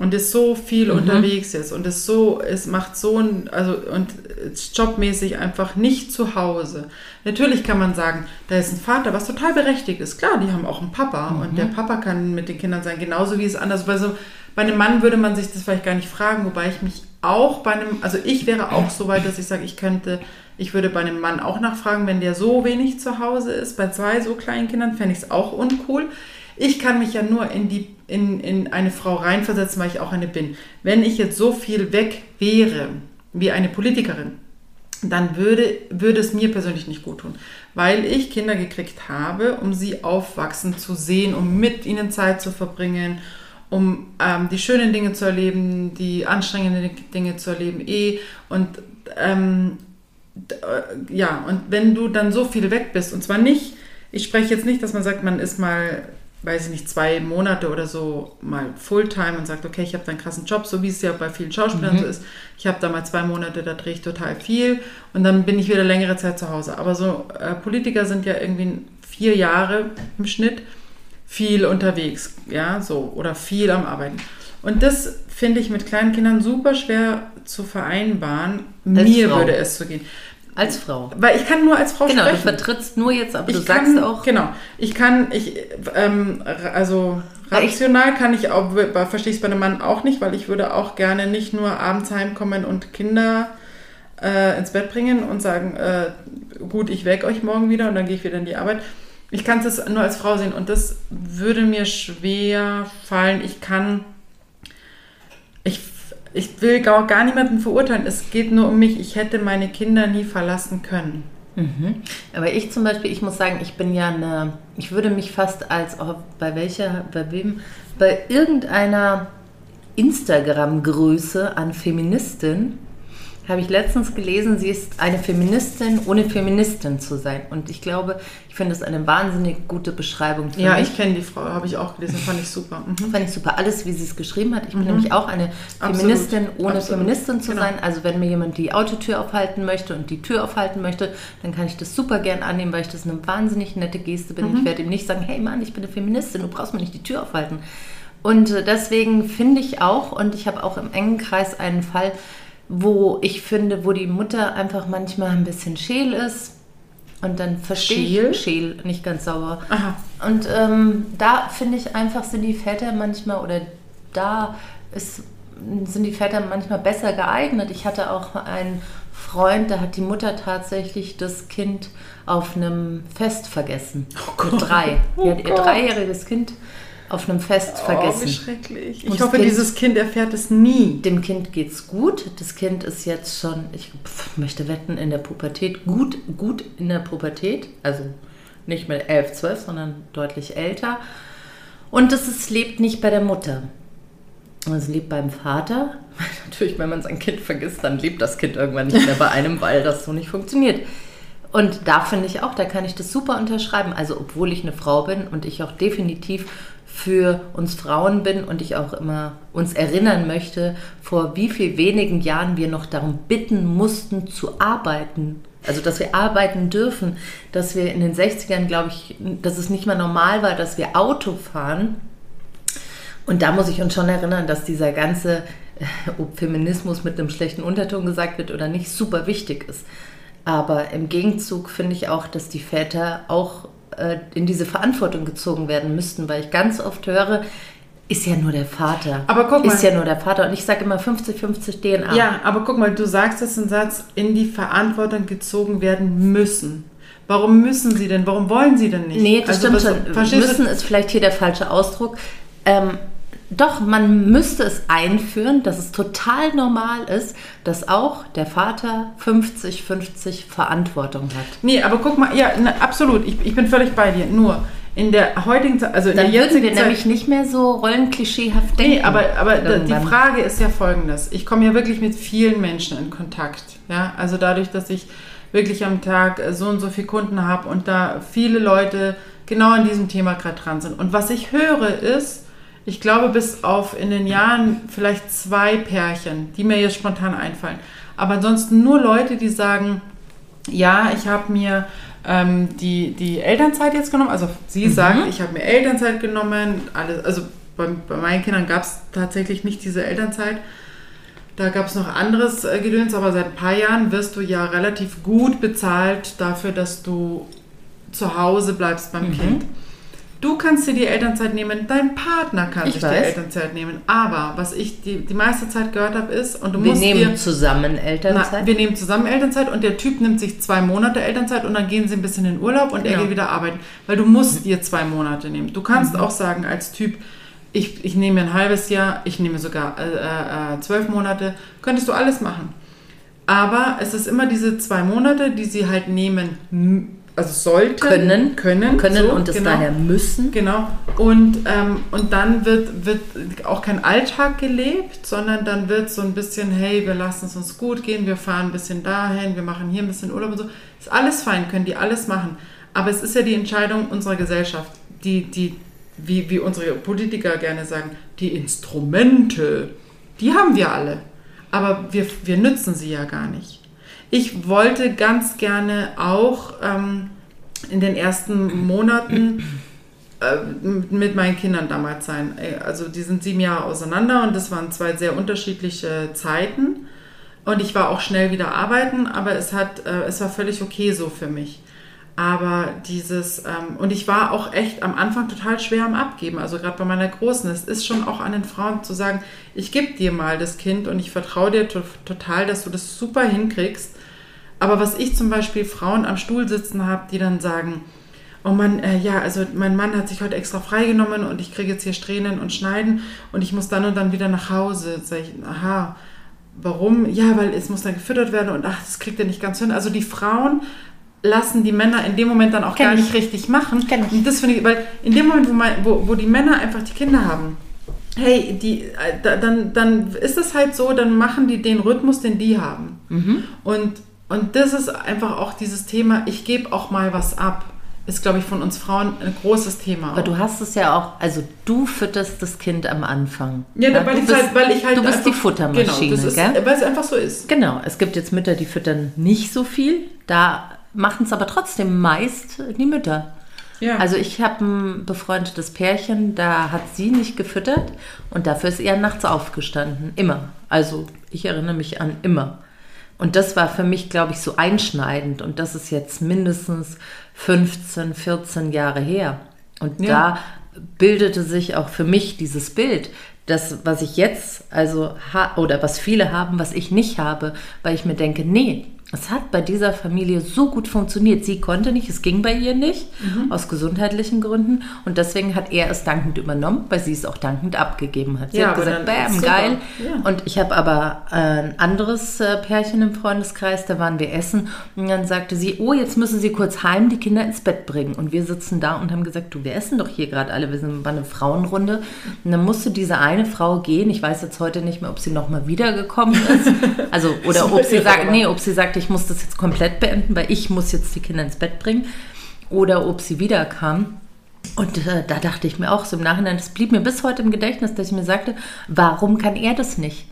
und ist so viel Mhm. unterwegs jetzt und ist so, es macht so ein, also und ist jobmäßig einfach nicht zu Hause. Natürlich kann man sagen, da ist ein Vater, was total berechtigt ist. Klar, die haben auch einen Papa und der Papa kann mit den Kindern sein, genauso wie es anders. Bei, so, bei einem Mann würde man sich das vielleicht gar nicht fragen, wobei ich mich auch bei einem, also ich wäre auch so weit, dass ich sage, ich könnte, ich würde bei einem Mann auch nachfragen, wenn der so wenig zu Hause ist. Bei zwei so kleinen Kindern fände ich es auch uncool. Ich kann mich ja nur in, die, in, in eine Frau reinversetzen, weil ich auch eine bin. Wenn ich jetzt so viel weg wäre wie eine Politikerin, dann würde, würde es mir persönlich nicht gut tun, weil ich Kinder gekriegt habe, um sie aufwachsen zu sehen, um mit ihnen Zeit zu verbringen, um ähm, die schönen Dinge zu erleben, die anstrengenden Dinge zu erleben, eh. Und ähm, äh, ja, und wenn du dann so viel weg bist, und zwar nicht, ich spreche jetzt nicht, dass man sagt, man ist mal, weiß ich nicht, zwei Monate oder so mal Fulltime und sagt, okay, ich habe da einen krassen Job, so wie es ja bei vielen Schauspielern so ist. Ich habe da mal zwei Monate, da drehe ich total viel und dann bin ich wieder längere Zeit zu Hause. Aber so äh, Politiker sind ja irgendwie vier Jahre im Schnitt viel unterwegs, ja, so, oder viel am Arbeiten. Und das finde ich mit kleinen Kindern super schwer zu vereinbaren. Als Mir Frau. würde es so gehen. Als Frau. Weil ich kann nur als Frau Genau, du sprechen. vertrittst nur jetzt, aber du ich sagst kann, auch, Genau. Ich kann, ich, ähm, also rational kann ich auch, verstehe ich es bei einem Mann auch nicht, weil ich würde auch gerne nicht nur abends heimkommen und Kinder äh, ins Bett bringen und sagen, äh, gut, ich weck euch morgen wieder und dann gehe ich wieder in die Arbeit. Ich kann es nur als Frau sehen und das würde mir schwer fallen. Ich kann, ich, ich will gar, gar niemanden verurteilen. Es geht nur um mich. Ich hätte meine Kinder nie verlassen können. Mhm. Aber ich zum Beispiel, ich muss sagen, ich bin ja eine, ich würde mich fast als, oh, bei welcher, bei wem, bei irgendeiner Instagram-Größe an Feministin, habe ich letztens gelesen, sie ist eine Feministin, ohne Feministin zu sein. Und ich glaube, ich finde es eine wahnsinnig gute Beschreibung Ja, mich. ich kenne die Frau, habe ich auch gelesen, fand ich super. Mhm. Fand ich super, alles, wie sie es geschrieben hat. Ich bin nämlich auch eine Absolut. Feministin, ohne Absolut. Feministin zu Genau. sein. Also wenn mir jemand die Autotür aufhalten möchte und die Tür aufhalten möchte, dann kann ich das super gern annehmen, weil ich das eine wahnsinnig nette Geste bin. Mhm. Ich werde ihm nicht sagen, hey Mann, ich bin eine Feministin, du brauchst mir nicht die Tür aufhalten. Und äh, deswegen finde ich auch, und ich habe auch im engen Kreis einen Fall, wo ich finde, wo die Mutter einfach manchmal ein bisschen scheel ist. Und dann verstehe Scheel? ich, scheel, nicht ganz sauber. Aha. Und ähm, da finde ich einfach, sind die Väter manchmal oder da ist, sind die Väter manchmal besser geeignet. Ich hatte auch einen Freund, da hat die Mutter tatsächlich das Kind auf einem Fest vergessen. Oh Gott. Mit drei. Oh Die hat ihr Gott. dreijähriges Kind auf einem Fest Oh, wie vergessen. schrecklich. Und Ich hoffe, Kind- dieses Kind erfährt es nie. Dem Kind geht's gut. Das Kind ist jetzt schon, ich pf, möchte wetten, in der Pubertät. Gut, gut in der Pubertät. Also nicht mehr 11, 12, sondern deutlich älter. Und es ist, lebt nicht bei der Mutter. Es lebt beim Vater. Natürlich, wenn man sein Kind vergisst, dann lebt das Kind irgendwann nicht mehr bei einem, weil das so nicht funktioniert. Und da finde ich auch, da kann ich das super unterschreiben. Also, obwohl ich eine Frau bin und ich auch definitiv für uns Frauen bin und ich auch immer uns erinnern möchte, vor wie viel wenigen Jahren wir noch darum bitten mussten zu arbeiten. Also, dass wir arbeiten dürfen, dass wir in den 60ern, glaube ich, dass es nicht mehr normal war, dass wir Auto fahren. Und da muss ich uns schon erinnern, dass dieser ganze ob Feminismus mit einem schlechten Unterton gesagt wird oder nicht, super wichtig ist. Aber im Gegenzug finde ich auch, dass die Väter auch äh, in diese Verantwortung gezogen werden müssten, weil ich ganz oft höre, ist ja nur der Vater. Aber guck mal. Ist ja nur der Vater. Und ich sage immer 50-50 DNA. Ja, aber guck mal, du sagst jetzt einen Satz, in die Verantwortung gezogen werden müssen. Warum müssen sie denn? Warum wollen sie denn nicht? Nee, das Also stimmt was- schon. Müssen du? ist vielleicht hier der falsche Ausdruck. Ähm, doch, man müsste es einführen, dass es total normal ist, dass auch der Vater 50-50 Verantwortung hat. Nee, aber guck mal, ja, na, absolut. Ich, ich bin völlig bei dir. Nur in der heutigen Zeit, also in Dann der würden wir jetzigen Zeit. nämlich nicht mehr so rollenklischeehaft denken. Nee, aber, aber die. Frage ist ja folgendes. Ich komme ja wirklich mit vielen Menschen in Kontakt. Ja? Also dadurch, dass ich wirklich am Tag äh, so und so viele Kunden habe und da viele Leute genau an diesem Thema gerade dran sind. Und was ich höre ist, ich glaube bis auf in den Jahren vielleicht zwei Pärchen, die mir jetzt spontan einfallen. Aber ansonsten nur Leute, die sagen, ja, ich habe mir ähm, die, die Elternzeit jetzt genommen. Also sie sagt, ich habe mir Elternzeit genommen. Alles, also bei, bei meinen Kindern gab es tatsächlich nicht diese Elternzeit. Da gab es noch anderes äh, Gedöns, aber seit ein paar Jahren wirst du ja relativ gut bezahlt dafür, dass du zu Hause bleibst beim Kind. Du kannst dir die Elternzeit nehmen, dein Partner kann Ich sich die weiß. Elternzeit nehmen. Aber was ich die, die meiste Zeit gehört habe, ist, und du wir musst nehmen dir zusammen na, Elternzeit. wir nehmen zusammen Elternzeit und der Typ nimmt sich zwei Monate Elternzeit und dann gehen sie ein bisschen in Urlaub und er Genau. geht wieder arbeiten. Weil du musst dir zwei Monate nehmen. Du kannst auch sagen als Typ, ich, ich nehme mir ein halbes Jahr, ich nehme sogar äh, äh, zwölf Monate, könntest du alles machen. Aber es ist immer diese zwei Monate, die sie halt nehmen, m- also sollten, Können. können, können so, und es genau. daher müssen. Genau. Und, ähm, und dann wird, wird auch kein Alltag gelebt, sondern dann wird so ein bisschen, hey, wir lassen es uns gut gehen, wir fahren ein bisschen dahin, wir machen hier ein bisschen Urlaub und so. Ist alles fein, können die alles machen. Aber es ist ja die Entscheidung unserer Gesellschaft, die, die wie, wie unsere Politiker gerne sagen, die Instrumente, die haben wir alle. Aber wir, wir nützen sie ja gar nicht. Ich wollte ganz gerne auch ähm, in den ersten Monaten äh, mit meinen Kindern damals sein. Äh, Also die sind sieben Jahre auseinander und das waren zwei sehr unterschiedliche Zeiten. Und ich war auch schnell wieder arbeiten, aber es hat, äh, es war völlig okay so für mich. Aber dieses, ähm, und ich war auch echt am Anfang total schwer am Abgeben, also gerade bei meiner Großen. Es ist schon auch an den Frauen zu sagen, ich gebe dir mal das Kind und ich vertraue dir to total, dass du das super hinkriegst. Aber was ich zum Beispiel Frauen am Stuhl sitzen habe, die dann sagen, oh Mann, äh, ja, also mein Mann hat sich heute extra freigenommen und ich kriege jetzt hier Strähnen und Schneiden und ich muss dann und dann wieder nach Hause. Sag ich, aha, warum? Ja, weil es muss dann gefüttert werden und ach, das kriegt er nicht ganz hin. Also die Frauen lassen die Männer in dem Moment dann auch Kenn gar ich. nicht richtig machen. Kenn ich. Und das finde ich, weil in dem Moment, wo, mein, wo, wo die Männer einfach die Kinder haben, hey, die, äh, da, dann, dann ist es halt so, dann machen die den Rhythmus, den die haben. Mhm. Und, und das ist einfach auch dieses Thema, ich gebe auch mal was ab, ist, glaube ich, von uns Frauen ein großes Thema. Aber du hast es ja auch, also du fütterst das Kind am Anfang. ja, Na, weil, du ich bist, halt, weil ich halt Du bist einfach, die Futtermaschine, genau, ist, gell? Weil es einfach so ist. Genau, es gibt jetzt Mütter, die füttern nicht so viel. Da machen es aber trotzdem meist die Mütter. Ja. Also ich habe ein befreundetes Pärchen, da hat sie nicht gefüttert und dafür ist er nachts aufgestanden. Immer. Also ich erinnere mich an immer. Und das war für mich, glaube ich, so einschneidend. Und das ist jetzt mindestens 15, 14 Jahre her. Und Ja. da bildete sich auch für mich dieses Bild. Das, was ich jetzt, also, oder was viele haben, was ich nicht habe, weil ich mir denke, nee, es hat bei dieser Familie so gut funktioniert. Sie konnte nicht, es ging bei ihr nicht, Mhm. aus gesundheitlichen Gründen. Und deswegen hat er es dankend übernommen, weil sie es auch dankend abgegeben hat. Sie Ja, hat gesagt, bam, geil. Ja. Und ich habe aber äh, ein anderes äh, Pärchen im Freundeskreis, da waren wir essen. Und dann sagte sie, oh, jetzt müssen Sie kurz heim die Kinder ins Bett bringen. Und wir sitzen da und haben gesagt, du, wir essen doch hier gerade alle. Wir sind bei einer Frauenrunde. Und dann musste diese eine Frau gehen. Ich weiß jetzt heute nicht mehr, ob sie nochmal wiedergekommen ist. Also, oder ob sie sagt, nee, ob sie sagte, ich muss das jetzt komplett beenden, weil ich muss jetzt die Kinder ins Bett bringen. Oder ob sie wiederkam. Und äh, da dachte ich mir auch so im Nachhinein, das blieb mir bis heute im Gedächtnis, dass ich mir sagte, warum kann er das nicht?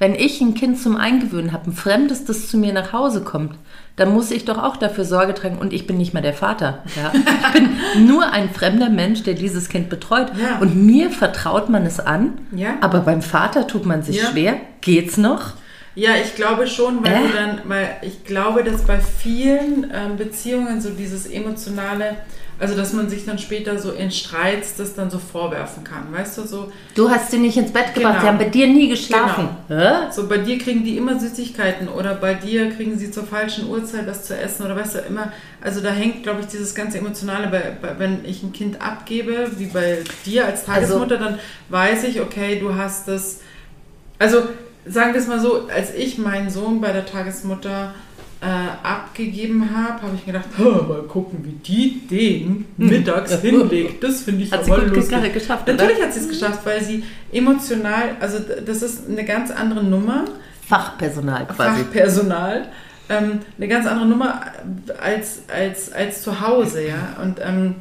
wenn ich ein Kind zum Eingewöhnen habe, ein Fremdes, das zu mir nach Hause kommt, dann muss ich doch auch dafür Sorge tragen und ich bin nicht mal der Vater. Ja? Ich bin nur ein fremder Mensch, der dieses Kind betreut. Ja. Und mir vertraut man es an, Ja. aber beim Vater tut man sich schwer. Geht's noch? Ja, ich glaube schon, weil Äh? du dann, weil ich glaube, dass bei vielen ähm, Beziehungen so dieses emotionale, also dass man sich dann später so in Streits das dann so vorwerfen kann, weißt du, so, Du hast sie nicht ins Bett gebracht, Genau. sie haben bei dir nie geschlafen. Hä? so bei dir kriegen die immer Süßigkeiten oder bei dir kriegen sie zur falschen Uhrzeit was zu essen oder weißt du, immer, also da hängt, glaube ich, dieses ganze Emotionale, bei, bei, wenn ich ein Kind abgebe, wie bei dir als Also- Tagesmutter, dann weiß ich, okay, du hast das, also sagen wir es mal so, als ich meinen Sohn bei der Tagesmutter äh, abgegeben habe, habe ich gedacht, "Ha, mal gucken, wie die den mittags hinlegt. Das finde ich Hat sie gut lustig. ge- geschafft, oder? Natürlich hat sie es geschafft, weil sie emotional, also das ist eine ganz andere Nummer, Fachpersonal quasi. Fachpersonal, ähm, eine ganz andere Nummer als, als, als zu Hause, ja. Und ähm,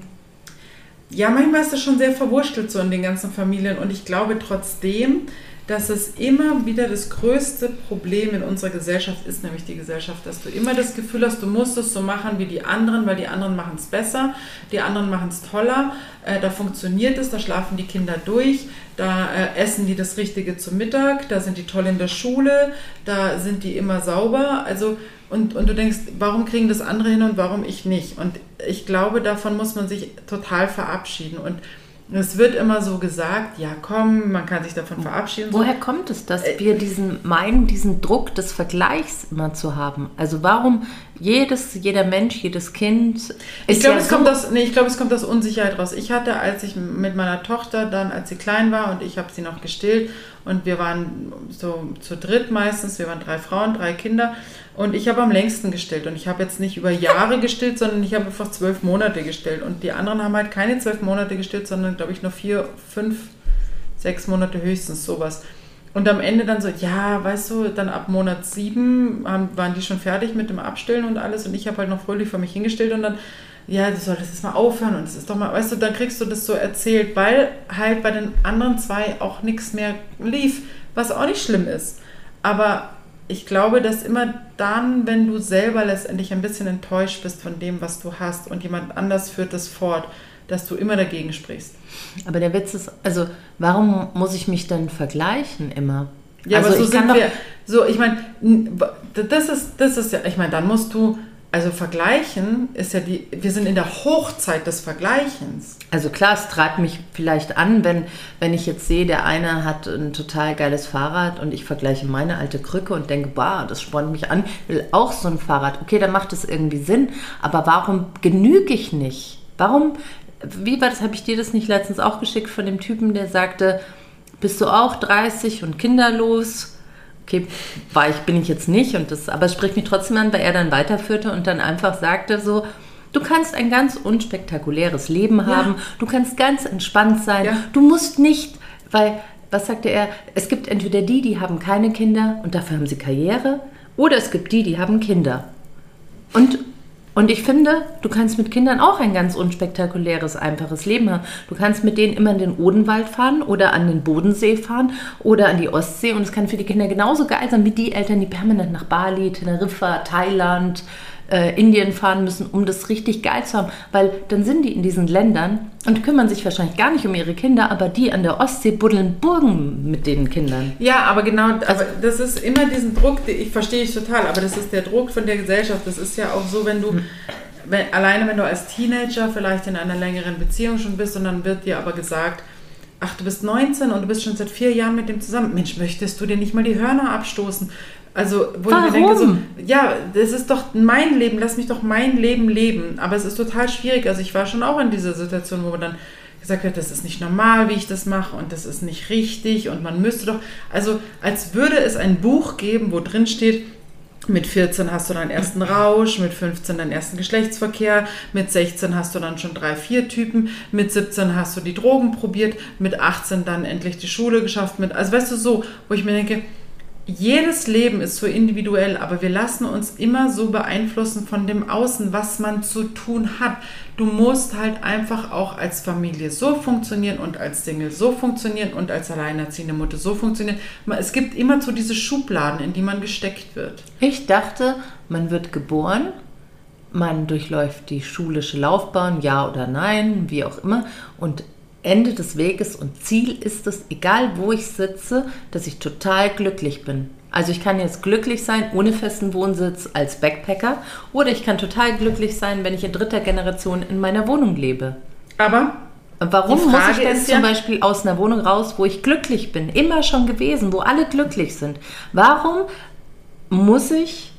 ja, manchmal ist das schon sehr verwurstelt so in den ganzen Familien und ich glaube trotzdem, dass es immer wieder das größte Problem in unserer Gesellschaft ist, nämlich die Gesellschaft, dass du immer das Gefühl hast, du musst es so machen wie die anderen, weil die anderen machen es besser, die anderen machen es toller, äh, da funktioniert es, da schlafen die Kinder durch, da äh, essen die das Richtige zum Mittag, da sind die toll in der Schule, da sind die immer sauber, also und, und du denkst, warum kriegen das andere hin und warum ich nicht? Und ich glaube, davon muss man sich total verabschieden und es wird immer so gesagt, ja komm, man kann sich davon verabschieden. so. Woher kommt es, dass Äh, wir diesen meinen, diesen Druck des Vergleichs immer zu haben? Also warum jedes, jeder Mensch, jedes Kind ist Ich glaube, ja es so, kommt aus, nee, ich glaube, es kommt aus Unsicherheit raus. Ich hatte, als ich mit meiner Tochter dann, als sie klein war und ich habe sie noch gestillt und wir waren so zu dritt meistens, wir waren drei Frauen, drei Kinder und ich habe am längsten gestillt und ich habe jetzt nicht über Jahre gestillt, sondern ich habe einfach zwölf Monate gestillt und die anderen haben halt keine zwölf Monate gestillt, sondern glaube ich nur vier, fünf, sechs Monate höchstens sowas. Und am Ende dann so, ja, weißt du, dann ab Monat sieben haben, waren die schon fertig mit dem Abstillen und alles und ich habe halt noch fröhlich vor mich hingestellt und dann, ja, du solltest jetzt mal aufhören und es ist doch mal, weißt du, dann kriegst du das so erzählt, weil halt bei den anderen zwei auch nichts mehr lief, was auch nicht schlimm ist. Aber ich glaube, dass immer dann, wenn du selber letztendlich ein bisschen enttäuscht bist von dem, was du hast und jemand anders führt das fort, dass du immer dagegen sprichst. Aber der Witz ist, also warum muss ich mich dann vergleichen immer? Ja, also aber so ich sind wir. So, ich meine, das ist, das ist ja, ich meine, dann musst du, also vergleichen ist ja die, wir sind in der Hochzeit des Vergleichens. Also klar, es treibt mich vielleicht an, wenn, wenn ich jetzt sehe, der eine hat ein total geiles Fahrrad und ich vergleiche meine alte Krücke und denke, bah, das spornt mich an, will auch so ein Fahrrad. Okay, dann macht es irgendwie Sinn, aber warum genüge ich nicht? Warum, wie war das, habe ich dir das nicht letztens auch geschickt von dem Typen, der sagte, bist du auch 30 und kinderlos? Okay, war ich, bin ich jetzt nicht, und das, aber es spricht mich trotzdem an, weil er dann weiterführte und dann einfach sagte so, du kannst ein ganz unspektakuläres Leben haben, du kannst ganz entspannt sein, Ja. du musst nicht, weil, was sagte er, es gibt entweder die, die haben keine Kinder und dafür haben sie Karriere, oder es gibt die, die haben Kinder. Und, und ich finde, du kannst mit Kindern auch ein ganz unspektakuläres, einfaches Leben haben. Du kannst mit denen immer in den Odenwald fahren oder an den Bodensee fahren oder an die Ostsee. Und es kann für die Kinder genauso geil sein wie die Eltern, die permanent nach Bali, Teneriffa, Thailand, äh, Indien fahren müssen, um das richtig geil zu haben. Weil dann sind die in diesen Ländern und kümmern sich wahrscheinlich gar nicht um ihre Kinder, aber die an der Ostsee buddeln Burgen mit den Kindern. Ja, aber genau, aber das ist immer diesen Druck, den ich verstehe ich total, aber das ist der Druck von der Gesellschaft. Das ist ja auch so, wenn du, wenn, alleine wenn du als Teenager vielleicht in einer längeren Beziehung schon bist und dann wird dir aber gesagt, ach, du bist 19 und du bist schon seit vier Jahren mit dem zusammen. Mensch, möchtest du dir nicht mal die Hörner abstoßen? Also, wo ich mir denke, so, Warum? ja, das ist doch mein Leben, lass mich doch mein Leben leben. Aber es ist total schwierig. Also, ich war schon auch in dieser Situation, wo man dann gesagt wird, das ist nicht normal, wie ich das mache und das ist nicht richtig und man müsste doch, also als würde es ein Buch geben, wo drin steht, mit 14 hast du deinen ersten Rausch, mit 15 deinen ersten Geschlechtsverkehr, mit 16 hast du dann schon drei, vier Typen, mit 17 hast du die Drogen probiert, mit 18 dann endlich die Schule geschafft, mit, also weißt du so, wo ich mir denke, jedes Leben ist so individuell, aber wir lassen uns immer so beeinflussen von dem Außen, was man zu tun hat. Du musst halt einfach auch als Familie so funktionieren und als Single so funktionieren und als alleinerziehende Mutter so funktionieren. Es gibt immer so diese Schubladen, in die man gesteckt wird. Ich dachte, man wird geboren, man durchläuft die schulische Laufbahn, ja oder nein, wie auch immer, und Ende des Weges und Ziel ist es, egal wo ich sitze, dass ich total glücklich bin. Also ich kann jetzt glücklich sein ohne festen Wohnsitz als Backpacker oder ich kann total glücklich sein, wenn ich in dritter Generation in meiner Wohnung lebe. Aber warum muss ich denn zum ja Beispiel aus einer Wohnung raus, wo ich glücklich bin, immer schon gewesen, wo alle glücklich sind? Warum muss ich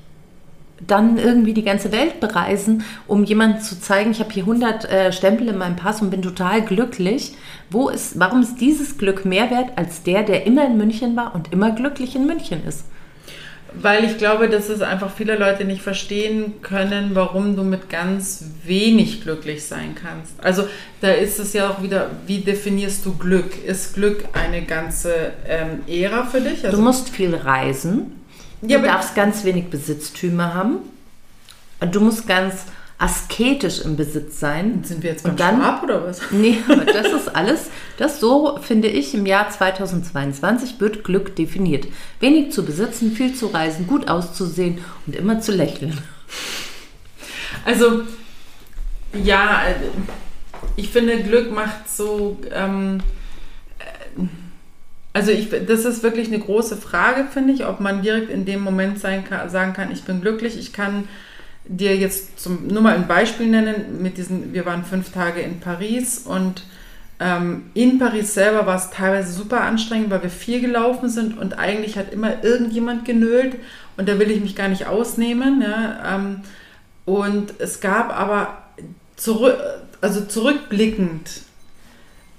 dann irgendwie die ganze Welt bereisen, um jemandem zu zeigen, ich habe hier 100 äh, Stempel in meinem Pass und bin total glücklich. Wo ist, warum ist dieses Glück mehr wert als der, der immer in München war und immer glücklich in München ist? Weil ich glaube, dass es einfach viele Leute nicht verstehen können, warum du mit ganz wenig glücklich sein kannst. Also da ist es ja auch wieder, wie definierst du Glück? Ist Glück eine ganze ähm, Ära für dich? Also du musst viel reisen. Du ja, darfst ganz wenig Besitztümer haben. Und du musst ganz asketisch im Besitz sein. Sind wir jetzt beim und dann, Schwab oder was? Nee, aber das ist alles, das so finde ich im Jahr 2022 wird Glück definiert. Wenig zu besitzen, viel zu reisen, gut auszusehen und immer zu lächeln. Also, ja, ich finde Glück macht so, ähm, also ich, das ist wirklich eine große Frage, finde ich, ob man direkt in dem Moment sein sagen kann, ich bin glücklich. Ich kann dir jetzt zum, nur mal ein Beispiel nennen. Mit diesen, wir waren fünf Tage in Paris und ähm, in Paris selber war es teilweise super anstrengend, weil wir viel gelaufen sind und eigentlich hat immer irgendjemand genölt und da will ich mich gar nicht ausnehmen. Ja, ähm, und es gab aber zurück, also zurückblickend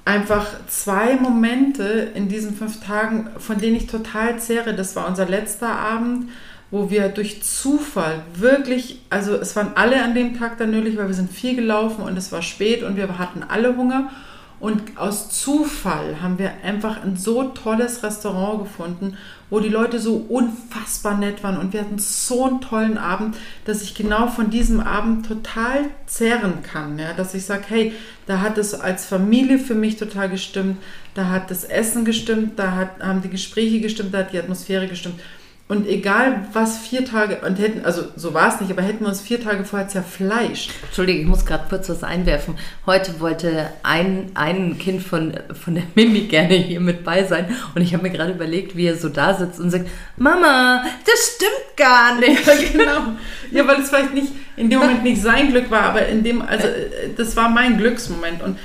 einfach zwei Momente in diesen fünf Tagen, von denen ich total zehre. Das war unser letzter Abend, wo wir durch Zufall wirklich, also es waren alle an dem Tag dann nötig, weil wir sind viel gelaufen und es war spät und wir hatten alle Hunger. Und aus Zufall haben wir einfach ein so tolles Restaurant gefunden, wo die Leute so unfassbar nett waren. Und wir hatten so einen tollen Abend, dass ich genau von diesem Abend total zehren kann. Ja? Dass ich sage, hey, da hat es als Familie für mich total gestimmt, da hat das Essen gestimmt, da hat, haben die Gespräche gestimmt, da hat die Atmosphäre gestimmt. Und egal was vier Tage, und hätten, also so war es nicht, aber hätten wir uns vier Tage vorher zerfleischt. Entschuldige, ich muss gerade kurz was einwerfen. Heute wollte ein, ein Kind von, von der Mimi gerne hier mit bei sein. Und ich habe mir gerade überlegt, wie er so da sitzt und sagt, Mama, das stimmt gar nicht. Ja, genau. Ja, weil es vielleicht nicht in dem Moment nicht sein Glück war, aber in dem, also das war mein Glücksmoment. Und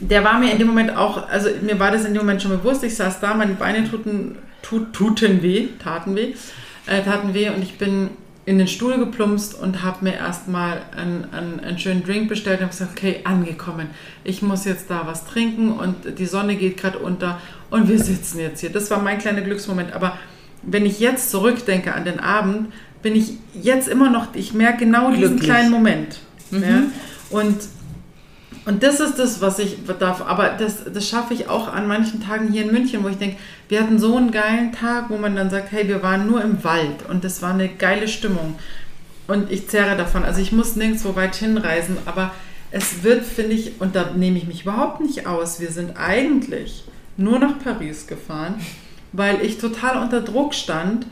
der war mir in dem Moment auch, also mir war das in dem Moment schon bewusst. Ich saß da, meine Beine tuten tut, tuten weh, taten weh, äh, taten weh und ich bin in den Stuhl geplumpst und habe mir erstmal einen, einen, einen schönen Drink bestellt und habe gesagt, okay, angekommen. Ich muss jetzt da was trinken und die Sonne geht gerade unter und wir sitzen jetzt hier. Das war mein kleiner Glücksmoment. Aber wenn ich jetzt zurückdenke an den Abend, bin ich jetzt immer noch, ich merke genau diesen Glücklich. kleinen Moment. Mhm. Ja? Und und das ist das, was ich darf. Aber das, das schaffe ich auch an manchen Tagen hier in München, wo ich denke, wir hatten so einen geilen Tag, wo man dann sagt, hey, wir waren nur im Wald und das war eine geile Stimmung. Und ich zehre davon. Also ich muss nirgendwo weit hinreisen, aber es wird, finde ich, und da nehme ich mich überhaupt nicht aus, wir sind eigentlich nur nach Paris gefahren, weil ich total unter Druck stand,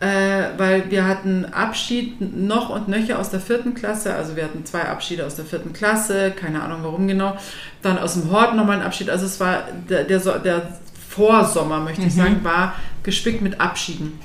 äh, weil wir hatten Abschied noch und nöcher aus der vierten Klasse, also wir hatten zwei Abschiede aus der vierten Klasse, keine Ahnung warum genau, dann aus dem Hort nochmal ein Abschied, also es war der, der, der Vorsommer, möchte ich mhm. sagen, war gespickt mit Abschieden.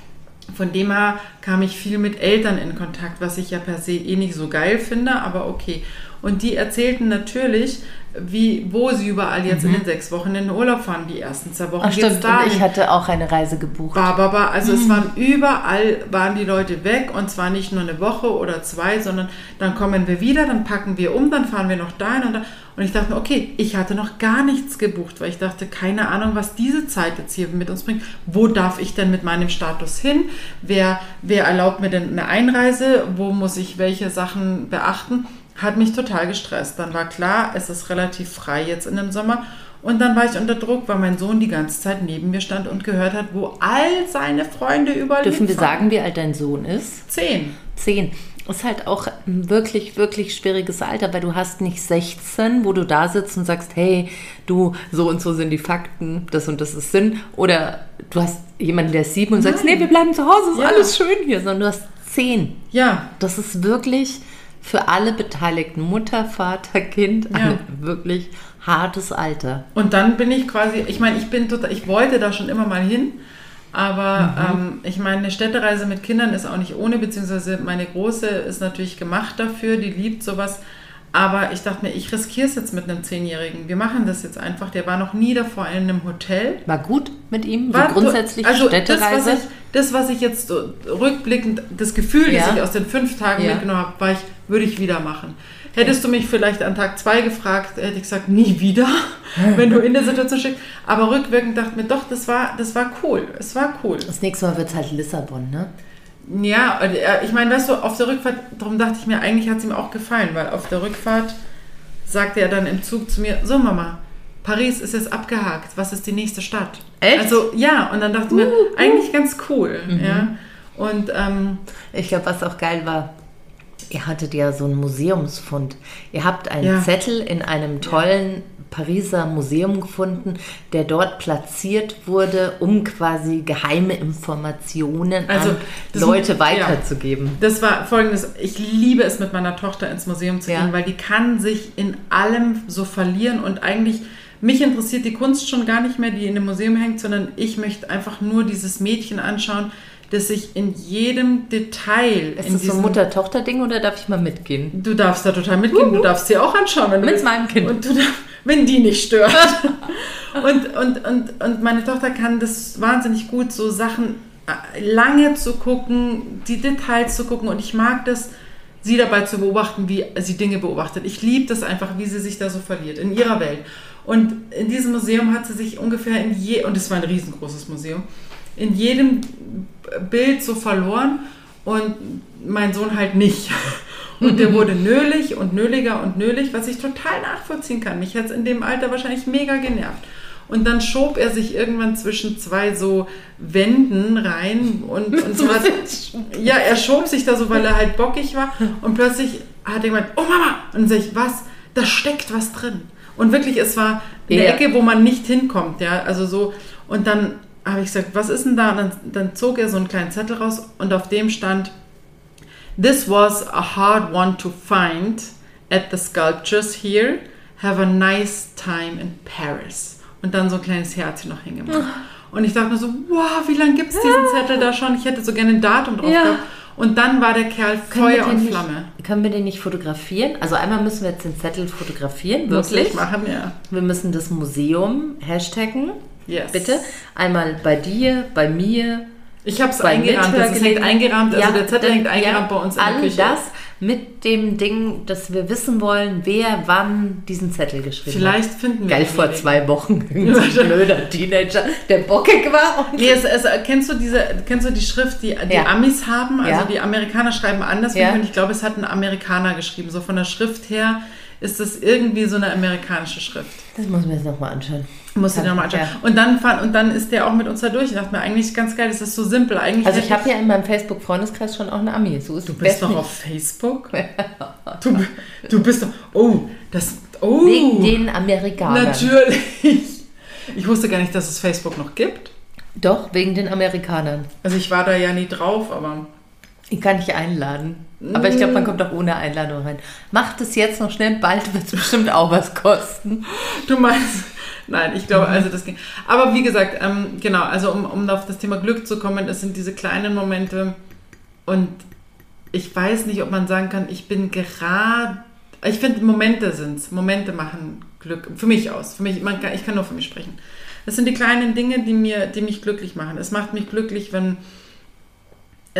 Von dem her kam ich viel mit Eltern in Kontakt, was ich ja per se eh nicht so geil finde, aber okay. Und die erzählten natürlich, wie, wo sie überall jetzt mhm. in den sechs Wochen in den Urlaub fahren. Die ersten zwei Wochen Ach, stimmt. Und ich hatte auch eine Reise gebucht. Bah, bah, bah. Also mhm. es waren überall, waren die Leute weg und zwar nicht nur eine Woche oder zwei, sondern dann kommen wir wieder, dann packen wir um, dann fahren wir noch dahin und da. Und ich dachte mir, okay, ich hatte noch gar nichts gebucht, weil ich dachte, keine Ahnung, was diese Zeit jetzt hier mit uns bringt. Wo darf ich denn mit meinem Status hin? Wer, wer erlaubt mir denn eine Einreise? Wo muss ich welche Sachen beachten? Hat mich total gestresst. Dann war klar, es ist relativ frei jetzt in dem Sommer. Und dann war ich unter Druck, weil mein Sohn die ganze Zeit neben mir stand und gehört hat, wo all seine Freunde überall Dürfen wir sagen, wie alt dein Sohn ist? Zehn. Zehn. Ist halt auch ein wirklich, wirklich schwieriges Alter, weil du hast nicht 16, wo du da sitzt und sagst, hey, du, so und so sind die Fakten, das und das ist Sinn. Oder du hast jemanden, der ist sieben und sagst, Nein. nee, wir bleiben zu Hause, ist Ja. alles schön hier. Sondern du hast zehn. Ja, Das ist wirklich für alle Beteiligten, Mutter, Vater, Kind, Ja. ein wirklich hartes Alter. Und dann bin ich quasi, ich meine, ich bin total, ich wollte da schon immer mal hin, aber ähm, ich meine, eine Städtereise mit Kindern ist auch nicht ohne, beziehungsweise meine Große ist natürlich gemacht dafür, die liebt sowas. Aber ich dachte mir, ich riskiere es jetzt mit einem Zehnjährigen. Wir machen das jetzt einfach. Der war noch nie davor in einem Hotel. War gut mit ihm? War so grundsätzlich also Städtereise? Das was, ich, das, was ich jetzt so rückblickend, das Gefühl, Ja. das ich aus den fünf Tagen Ja. mitgenommen habe, war ich, würde ich wieder machen. Hättest du mich vielleicht an Tag zwei gefragt, hätte ich gesagt, nie wieder, wenn du in der Situation steckst. Aber rückwirkend dachte mir, doch, das war, das war cool. Es war cool. das nächste Mal wird es halt Lissabon, ne? Ja, und, äh, ich meine, weißt du, auf der Rückfahrt, darum dachte ich mir, eigentlich hat es ihm auch gefallen, weil auf der Rückfahrt sagte er dann im Zug zu mir, so Mama, Paris ist jetzt abgehakt, was ist die nächste Stadt? Echt? Also ja, und dann dachte ich mir, eigentlich ganz cool. Ja. Und ähm, Ich glaube, was auch geil war, ihr hattet ja so einen Museumsfund. Ihr habt einen Ja. Zettel in einem tollen Pariser Museum gefunden, der dort platziert wurde, um quasi geheime Informationen Also, an Leute ja. weiterzugeben. das war folgendes, ich liebe es mit meiner Tochter ins Museum zu Ja. gehen, weil die kann sich in allem so verlieren und eigentlich, mich interessiert die Kunst schon gar nicht mehr, die in dem Museum hängt, sondern ich möchte einfach nur dieses Mädchen anschauen, das sich in jedem Detail Ist in das so ein Mutter-Tochter-Ding oder darf ich mal mitgehen? Du darfst da total mitgehen, du darfst sie auch anschauen, wenn du Mit willst. meinem Kind. Und du darf, wenn die nicht stört. und, und, und, und meine Tochter kann das wahnsinnig gut, so Sachen äh, lange zu gucken, die Details zu gucken. Und ich mag das, sie dabei zu beobachten, wie sie Dinge beobachtet. Ich liebe das einfach, wie sie sich da so verliert, in ihrer Welt. Und in diesem Museum hat sie sich ungefähr in je, und es war ein riesengroßes Museum, in jedem Bild so verloren und mein Sohn halt nicht. Und der wurde nölig und nöliger und nölig, was ich total nachvollziehen kann. Mich hat es in dem Alter wahrscheinlich mega genervt. Und dann schob er sich irgendwann zwischen zwei so Wänden rein und, und so hat, ja, er schob sich da so, weil er halt bockig war und plötzlich hat er gemeint, oh Mama, und dann sag ich, was? Da steckt was drin. Und wirklich, es war eine Ja. Ecke, wo man nicht hinkommt, ja, also so. Und dann habe ich gesagt, was ist denn da? Und dann, dann zog er so einen kleinen Zettel raus und auf dem stand, This was a hard one to find at the sculptures here. Have a nice time in Paris. Und dann so ein kleines Herzchen noch hingemacht. Und ich dachte mir so, wow, wie lange gibt es diesen Zettel da schon? Ich hätte so gerne ein Datum drauf Ja. gehabt. Und dann war der Kerl Feuer und nicht- Flamme. Können wir den nicht fotografieren? Also einmal müssen wir jetzt den Zettel fotografieren, Muss wirklich. ich machen, ja. Wir müssen das Museum hashtaggen. Yes. Bitte. Einmal bei dir, bei mir, Ich habe es eingerahmt. Das ist hängt eingerahmt. Also Ja, der Zettel hängt eingerahmt ja, bei uns in der All Küche. das mit dem Ding, dass wir wissen wollen, wer wann diesen Zettel geschrieben Vielleicht hat. finden wir Geil, vor wieder. zwei Wochen. Irgend so ein blöder Teenager, der bockig war. Und Nee, es, es, kennst, du diese, kennst du die Schrift, die die Ja. Amis haben? Also die Amerikaner schreiben anders. Und ich glaube, es hat ein Amerikaner geschrieben. So von der Schrift her ist das irgendwie so eine amerikanische Schrift. das muss man jetzt nochmal anschauen. Musst du dir nochmal anschauen. Ja. Und, dann, fand- und dann ist der auch mit uns da durch. Ich dachte mir, eigentlich ganz geil, das ist so simpel. Eigentlich Also ich habe ja in meinem Facebook-Freundeskreis schon auch eine Ami. So ist Du bist doch nicht. auf Facebook? Du, du bist doch... Oh, das... Oh, Wegen den Amerikanern. natürlich. Ich wusste gar nicht, dass es Facebook noch gibt. Doch, wegen den Amerikanern. Also ich war da ja nie drauf, aber... Ich kann dich einladen. Aber ich glaube, man kommt auch ohne Einladung rein. Macht es jetzt noch schnell, bald wird es bestimmt auch was kosten. Du meinst, nein, ich Mhm. glaube, also das ging. Aber wie gesagt, ähm, genau, also um, um auf das Thema Glück zu kommen, es sind diese kleinen Momente und ich weiß nicht, ob man sagen kann, ich bin gerade, ich finde, Momente sind es. Momente machen Glück, für mich aus. Für mich, man kann, ich kann nur für mich sprechen. Das sind die kleinen Dinge, die, mir, die mich glücklich machen. Es macht mich glücklich, wenn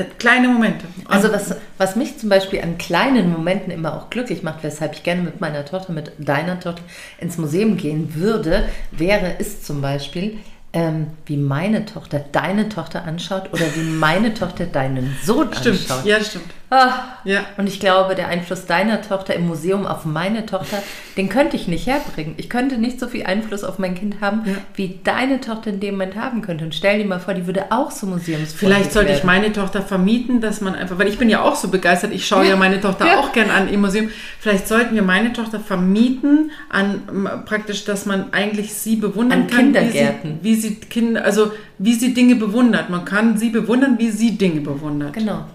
kleine Momente. Also was, was mich zum Beispiel an kleinen Momenten immer auch glücklich macht, weshalb ich gerne mit meiner Tochter, mit deiner Tochter ins Museum gehen würde, wäre, ist zum Beispiel, ähm, wie meine Tochter deine Tochter anschaut oder wie meine Tochter deinen Sohn Stimmt, anschaut. ja, stimmt. Ah, ja. Und ich glaube, der Einfluss deiner Tochter im Museum auf meine Tochter, den könnte ich nicht herbringen. Ich könnte nicht so viel Einfluss auf mein Kind haben, ja. wie deine Tochter in dem Moment haben könnte. Und stell dir mal vor, die würde auch so Museums. Vielleicht sollte werden. ich meine Tochter vermieten, dass man einfach, weil ich bin ja auch so begeistert, ich schaue ja, ja meine Tochter ja. auch gern an im Museum. Vielleicht sollten wir meine Tochter vermieten, an praktisch, dass man eigentlich sie bewundern an kann. Kindergärten. Wie sie, wie sie Kinder, also wie sie Dinge bewundert. Man kann sie bewundern, wie sie Dinge bewundert. Genau.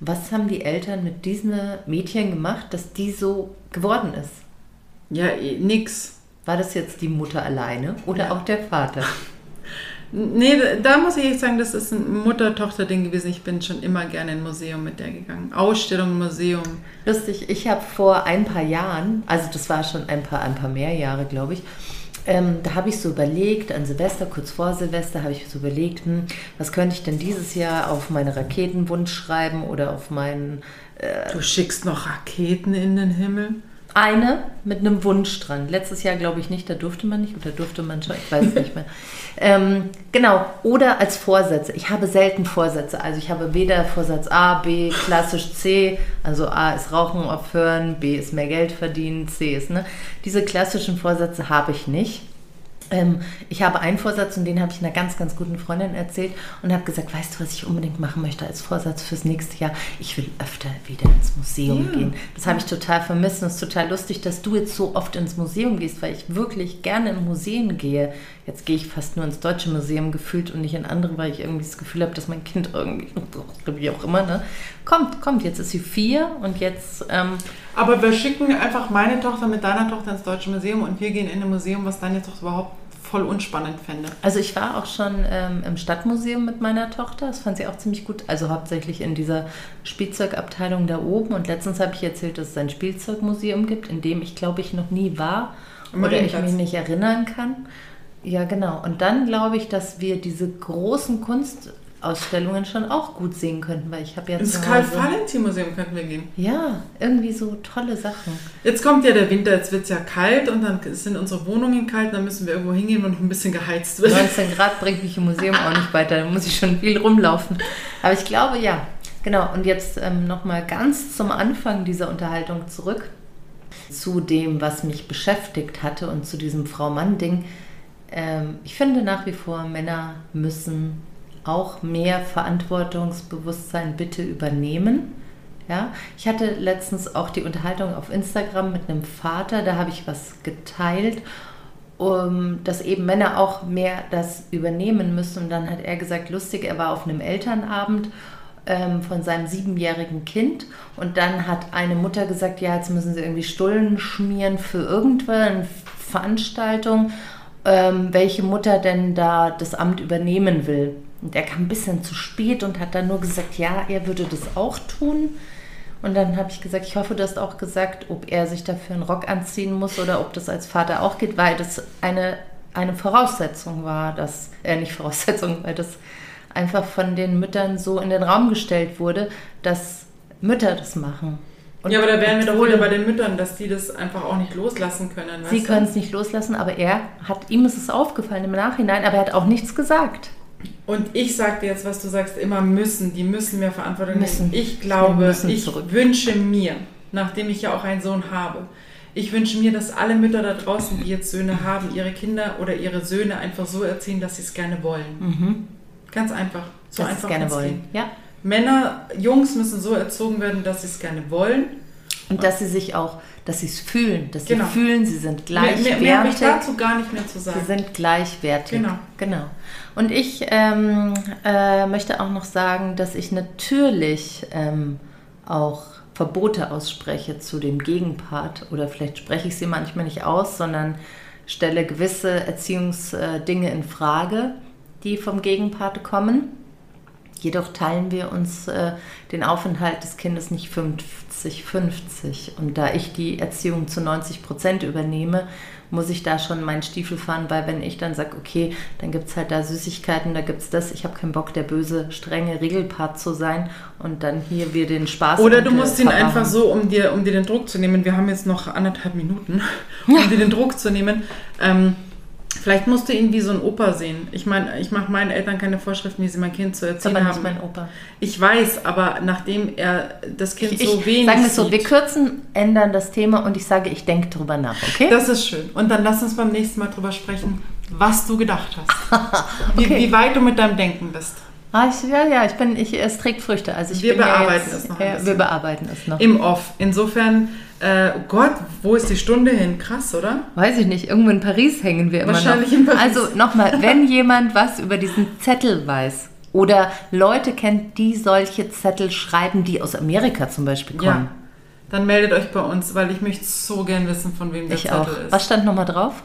Was haben die Eltern mit diesen Mädchen gemacht, dass die so geworden ist? Ja, eh, nix. War das jetzt die Mutter alleine oder ja. auch der Vater? Nee, da muss ich echt sagen, das ist ein Mutter-Tochter-Ding gewesen. Ich bin schon immer gerne in ein Museum mit der gegangen. Ausstellung, Museum. Lustig, ich habe vor ein paar Jahren, also das war schon ein paar, ein paar mehr Jahre, glaube ich, ähm, da habe ich so überlegt, an Silvester, kurz vor Silvester, habe ich so überlegt, hm, was könnte ich denn dieses Jahr auf meine Raketenwunsch schreiben oder auf meinen. Äh, du schickst noch Raketen in den Himmel? Eine mit einem Wunsch dran. Letztes Jahr glaube ich nicht, da durfte man nicht oder durfte man schon, ich weiß es nicht mehr. Ähm, genau, oder als Vorsätze. Ich habe selten Vorsätze. Also ich habe weder Vorsatz A, B, klassisch C, also A ist Rauchen aufhören, B ist mehr Geld verdienen, C ist, ne? Diese klassischen Vorsätze habe ich nicht. Ähm, ich habe einen Vorsatz und den habe ich einer ganz, ganz guten Freundin erzählt und habe gesagt, weißt du, was ich unbedingt machen möchte als Vorsatz fürs nächste Jahr? Ich will öfter wieder ins Museum ja. gehen. Das habe ich total vermisst und es ist total lustig, dass du jetzt so oft ins Museum gehst, weil ich wirklich gerne in Museen gehe. Jetzt gehe ich fast nur ins Deutsche Museum gefühlt und nicht in andere, weil ich irgendwie das Gefühl habe, dass mein Kind irgendwie, wie auch immer, ne? Kommt, kommt, jetzt ist sie vier und jetzt... Ähm, aber wir schicken einfach meine Tochter mit deiner Tochter ins Deutsche Museum und wir gehen in ein Museum, was deine Tochter überhaupt voll unspannend fände. Also ich war auch schon ähm, im Stadtmuseum mit meiner Tochter. Das fand sie auch ziemlich gut. Also hauptsächlich in dieser Spielzeugabteilung da oben. Und letztens habe ich erzählt, dass es ein Spielzeugmuseum gibt, in dem ich glaube ich noch nie war oder ich mich nicht erinnern kann. Ja, genau. Und dann glaube ich, dass wir diese großen Kunst Ausstellungen schon auch gut sehen könnten, weil ich habe ja Ins Karl-Valentin-Museum könnten wir gehen. Ja, irgendwie so tolle Sachen. Jetzt kommt ja der Winter, jetzt wird es ja kalt und dann sind unsere Wohnungen kalt, dann müssen wir irgendwo hingehen, wo noch ein bisschen geheizt wird. 19 Grad bringt mich im Museum auch nicht weiter, da muss ich schon viel rumlaufen. Aber ich glaube, ja, genau. Und jetzt ähm, nochmal ganz zum Anfang dieser Unterhaltung zurück zu dem, was mich beschäftigt hatte und zu diesem Frau-Mann-Ding. Ähm, ich finde nach wie vor, Männer müssen auch mehr Verantwortungsbewusstsein bitte übernehmen. Ja, ich hatte letztens auch die Unterhaltung auf Instagram mit einem Vater, da habe ich was geteilt, um, dass eben Männer auch mehr das übernehmen müssen. Und dann hat er gesagt, lustig, er war auf einem Elternabend ähm, von seinem siebenjährigen Kind und dann hat eine Mutter gesagt, ja, jetzt müssen sie irgendwie Stullen schmieren für irgendeine Veranstaltung, ähm, welche Mutter denn da das Amt übernehmen will. Und er kam ein bisschen zu spät und hat dann nur gesagt, ja, er würde das auch tun. Und dann habe ich gesagt, ich hoffe, du hast auch gesagt, ob er sich dafür einen Rock anziehen muss oder ob das als Vater auch geht, weil das eine, eine Voraussetzung war, dass, äh, nicht Voraussetzung, weil das einfach von den Müttern so in den Raum gestellt wurde, dass Mütter das machen. Und ja, aber da wären wir doch wieder bei den Müttern, dass die das einfach auch nicht loslassen können. Sie können es nicht loslassen, aber er hat, ihm ist es aufgefallen im Nachhinein, aber er hat auch nichts gesagt. Und ich sage dir jetzt, was du sagst, immer müssen. Die müssen mehr Verantwortung müssen. nehmen. Ich glaube, ich zurück. wünsche mir, nachdem ich ja auch einen Sohn habe, ich wünsche mir, dass alle Mütter da draußen, die jetzt Söhne haben, ihre Kinder oder ihre Söhne einfach so erziehen, dass sie es gerne wollen. Mhm. Ganz einfach. So dass einfach gerne wollen. Ja. Männer, Jungs müssen so erzogen werden, dass sie es gerne wollen. Und dass sie sich auch, dass sie es fühlen, dass genau. sie fühlen, sie sind gleichwertig. Mehr, mehr, mehr habe ich dazu gar nicht mehr zu sagen. Sie sind gleichwertig. Genau. genau. Und ich ähm, äh, möchte auch noch sagen, dass ich natürlich ähm, auch Verbote ausspreche zu dem Gegenpart oder vielleicht spreche ich sie manchmal nicht aus, sondern stelle gewisse Erziehungsdinge in Frage, die vom Gegenpart kommen. Jedoch teilen wir uns äh, den Aufenthalt des Kindes nicht 50-50. Und da ich die Erziehung zu 90 Prozent übernehme, muss ich da schon meinen Stiefel fahren, weil wenn ich dann sage, okay, dann gibt es halt da Süßigkeiten, da gibt es das, ich habe keinen Bock, der böse, strenge Regelpart zu sein und dann hier wir den Spaß. Oder du musst ihn einfach so, um dir, um dir den Druck zu nehmen, wir haben jetzt noch anderthalb Minuten, um dir den Druck zu nehmen, ähm, Vielleicht musst du ihn wie so ein Opa sehen. Ich meine, ich mache meinen Eltern keine Vorschriften, wie sie mein Kind zu erziehen aber nicht haben. mein Opa. Ich weiß, aber nachdem er das Kind Ich, so wenig sagen wir es so, wir kürzen, ändern das Thema und ich sage, ich denke drüber nach, okay? das ist schön. Und dann lass uns beim nächsten Mal drüber sprechen, was du gedacht hast. wie, Okay. wie weit du mit deinem Denken bist. Ah, ich, ja, ja, ich bin, ich, es trägt Früchte. Also ich Wir bin ja bearbeiten jetzt, es noch ein Ja, bisschen. wir bearbeiten es noch. Im Off. Insofern, äh, oh Gott, wo ist die Stunde hin? Krass, oder? Weiß ich nicht, irgendwo in Paris hängen wir immer Wahrscheinlich noch. in Paris. Also nochmal, wenn jemand was über diesen Zettel weiß oder Leute kennt, die solche Zettel schreiben, die aus Amerika zum Beispiel kommen. Ja. Dann meldet euch bei uns, weil ich möchte so gern wissen, von wem der Ich Zettel auch. ist. Was stand nochmal drauf?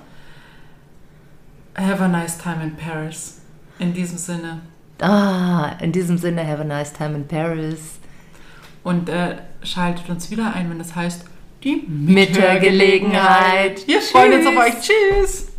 Have a nice time in Paris. In diesem Sinne. Ah, in diesem Sinne, have a nice time in Paris. Und äh, schaltet uns wieder ein, wenn das heißt die Mit der Gelegenheit. Wir freuen uns auf euch. Tschüss.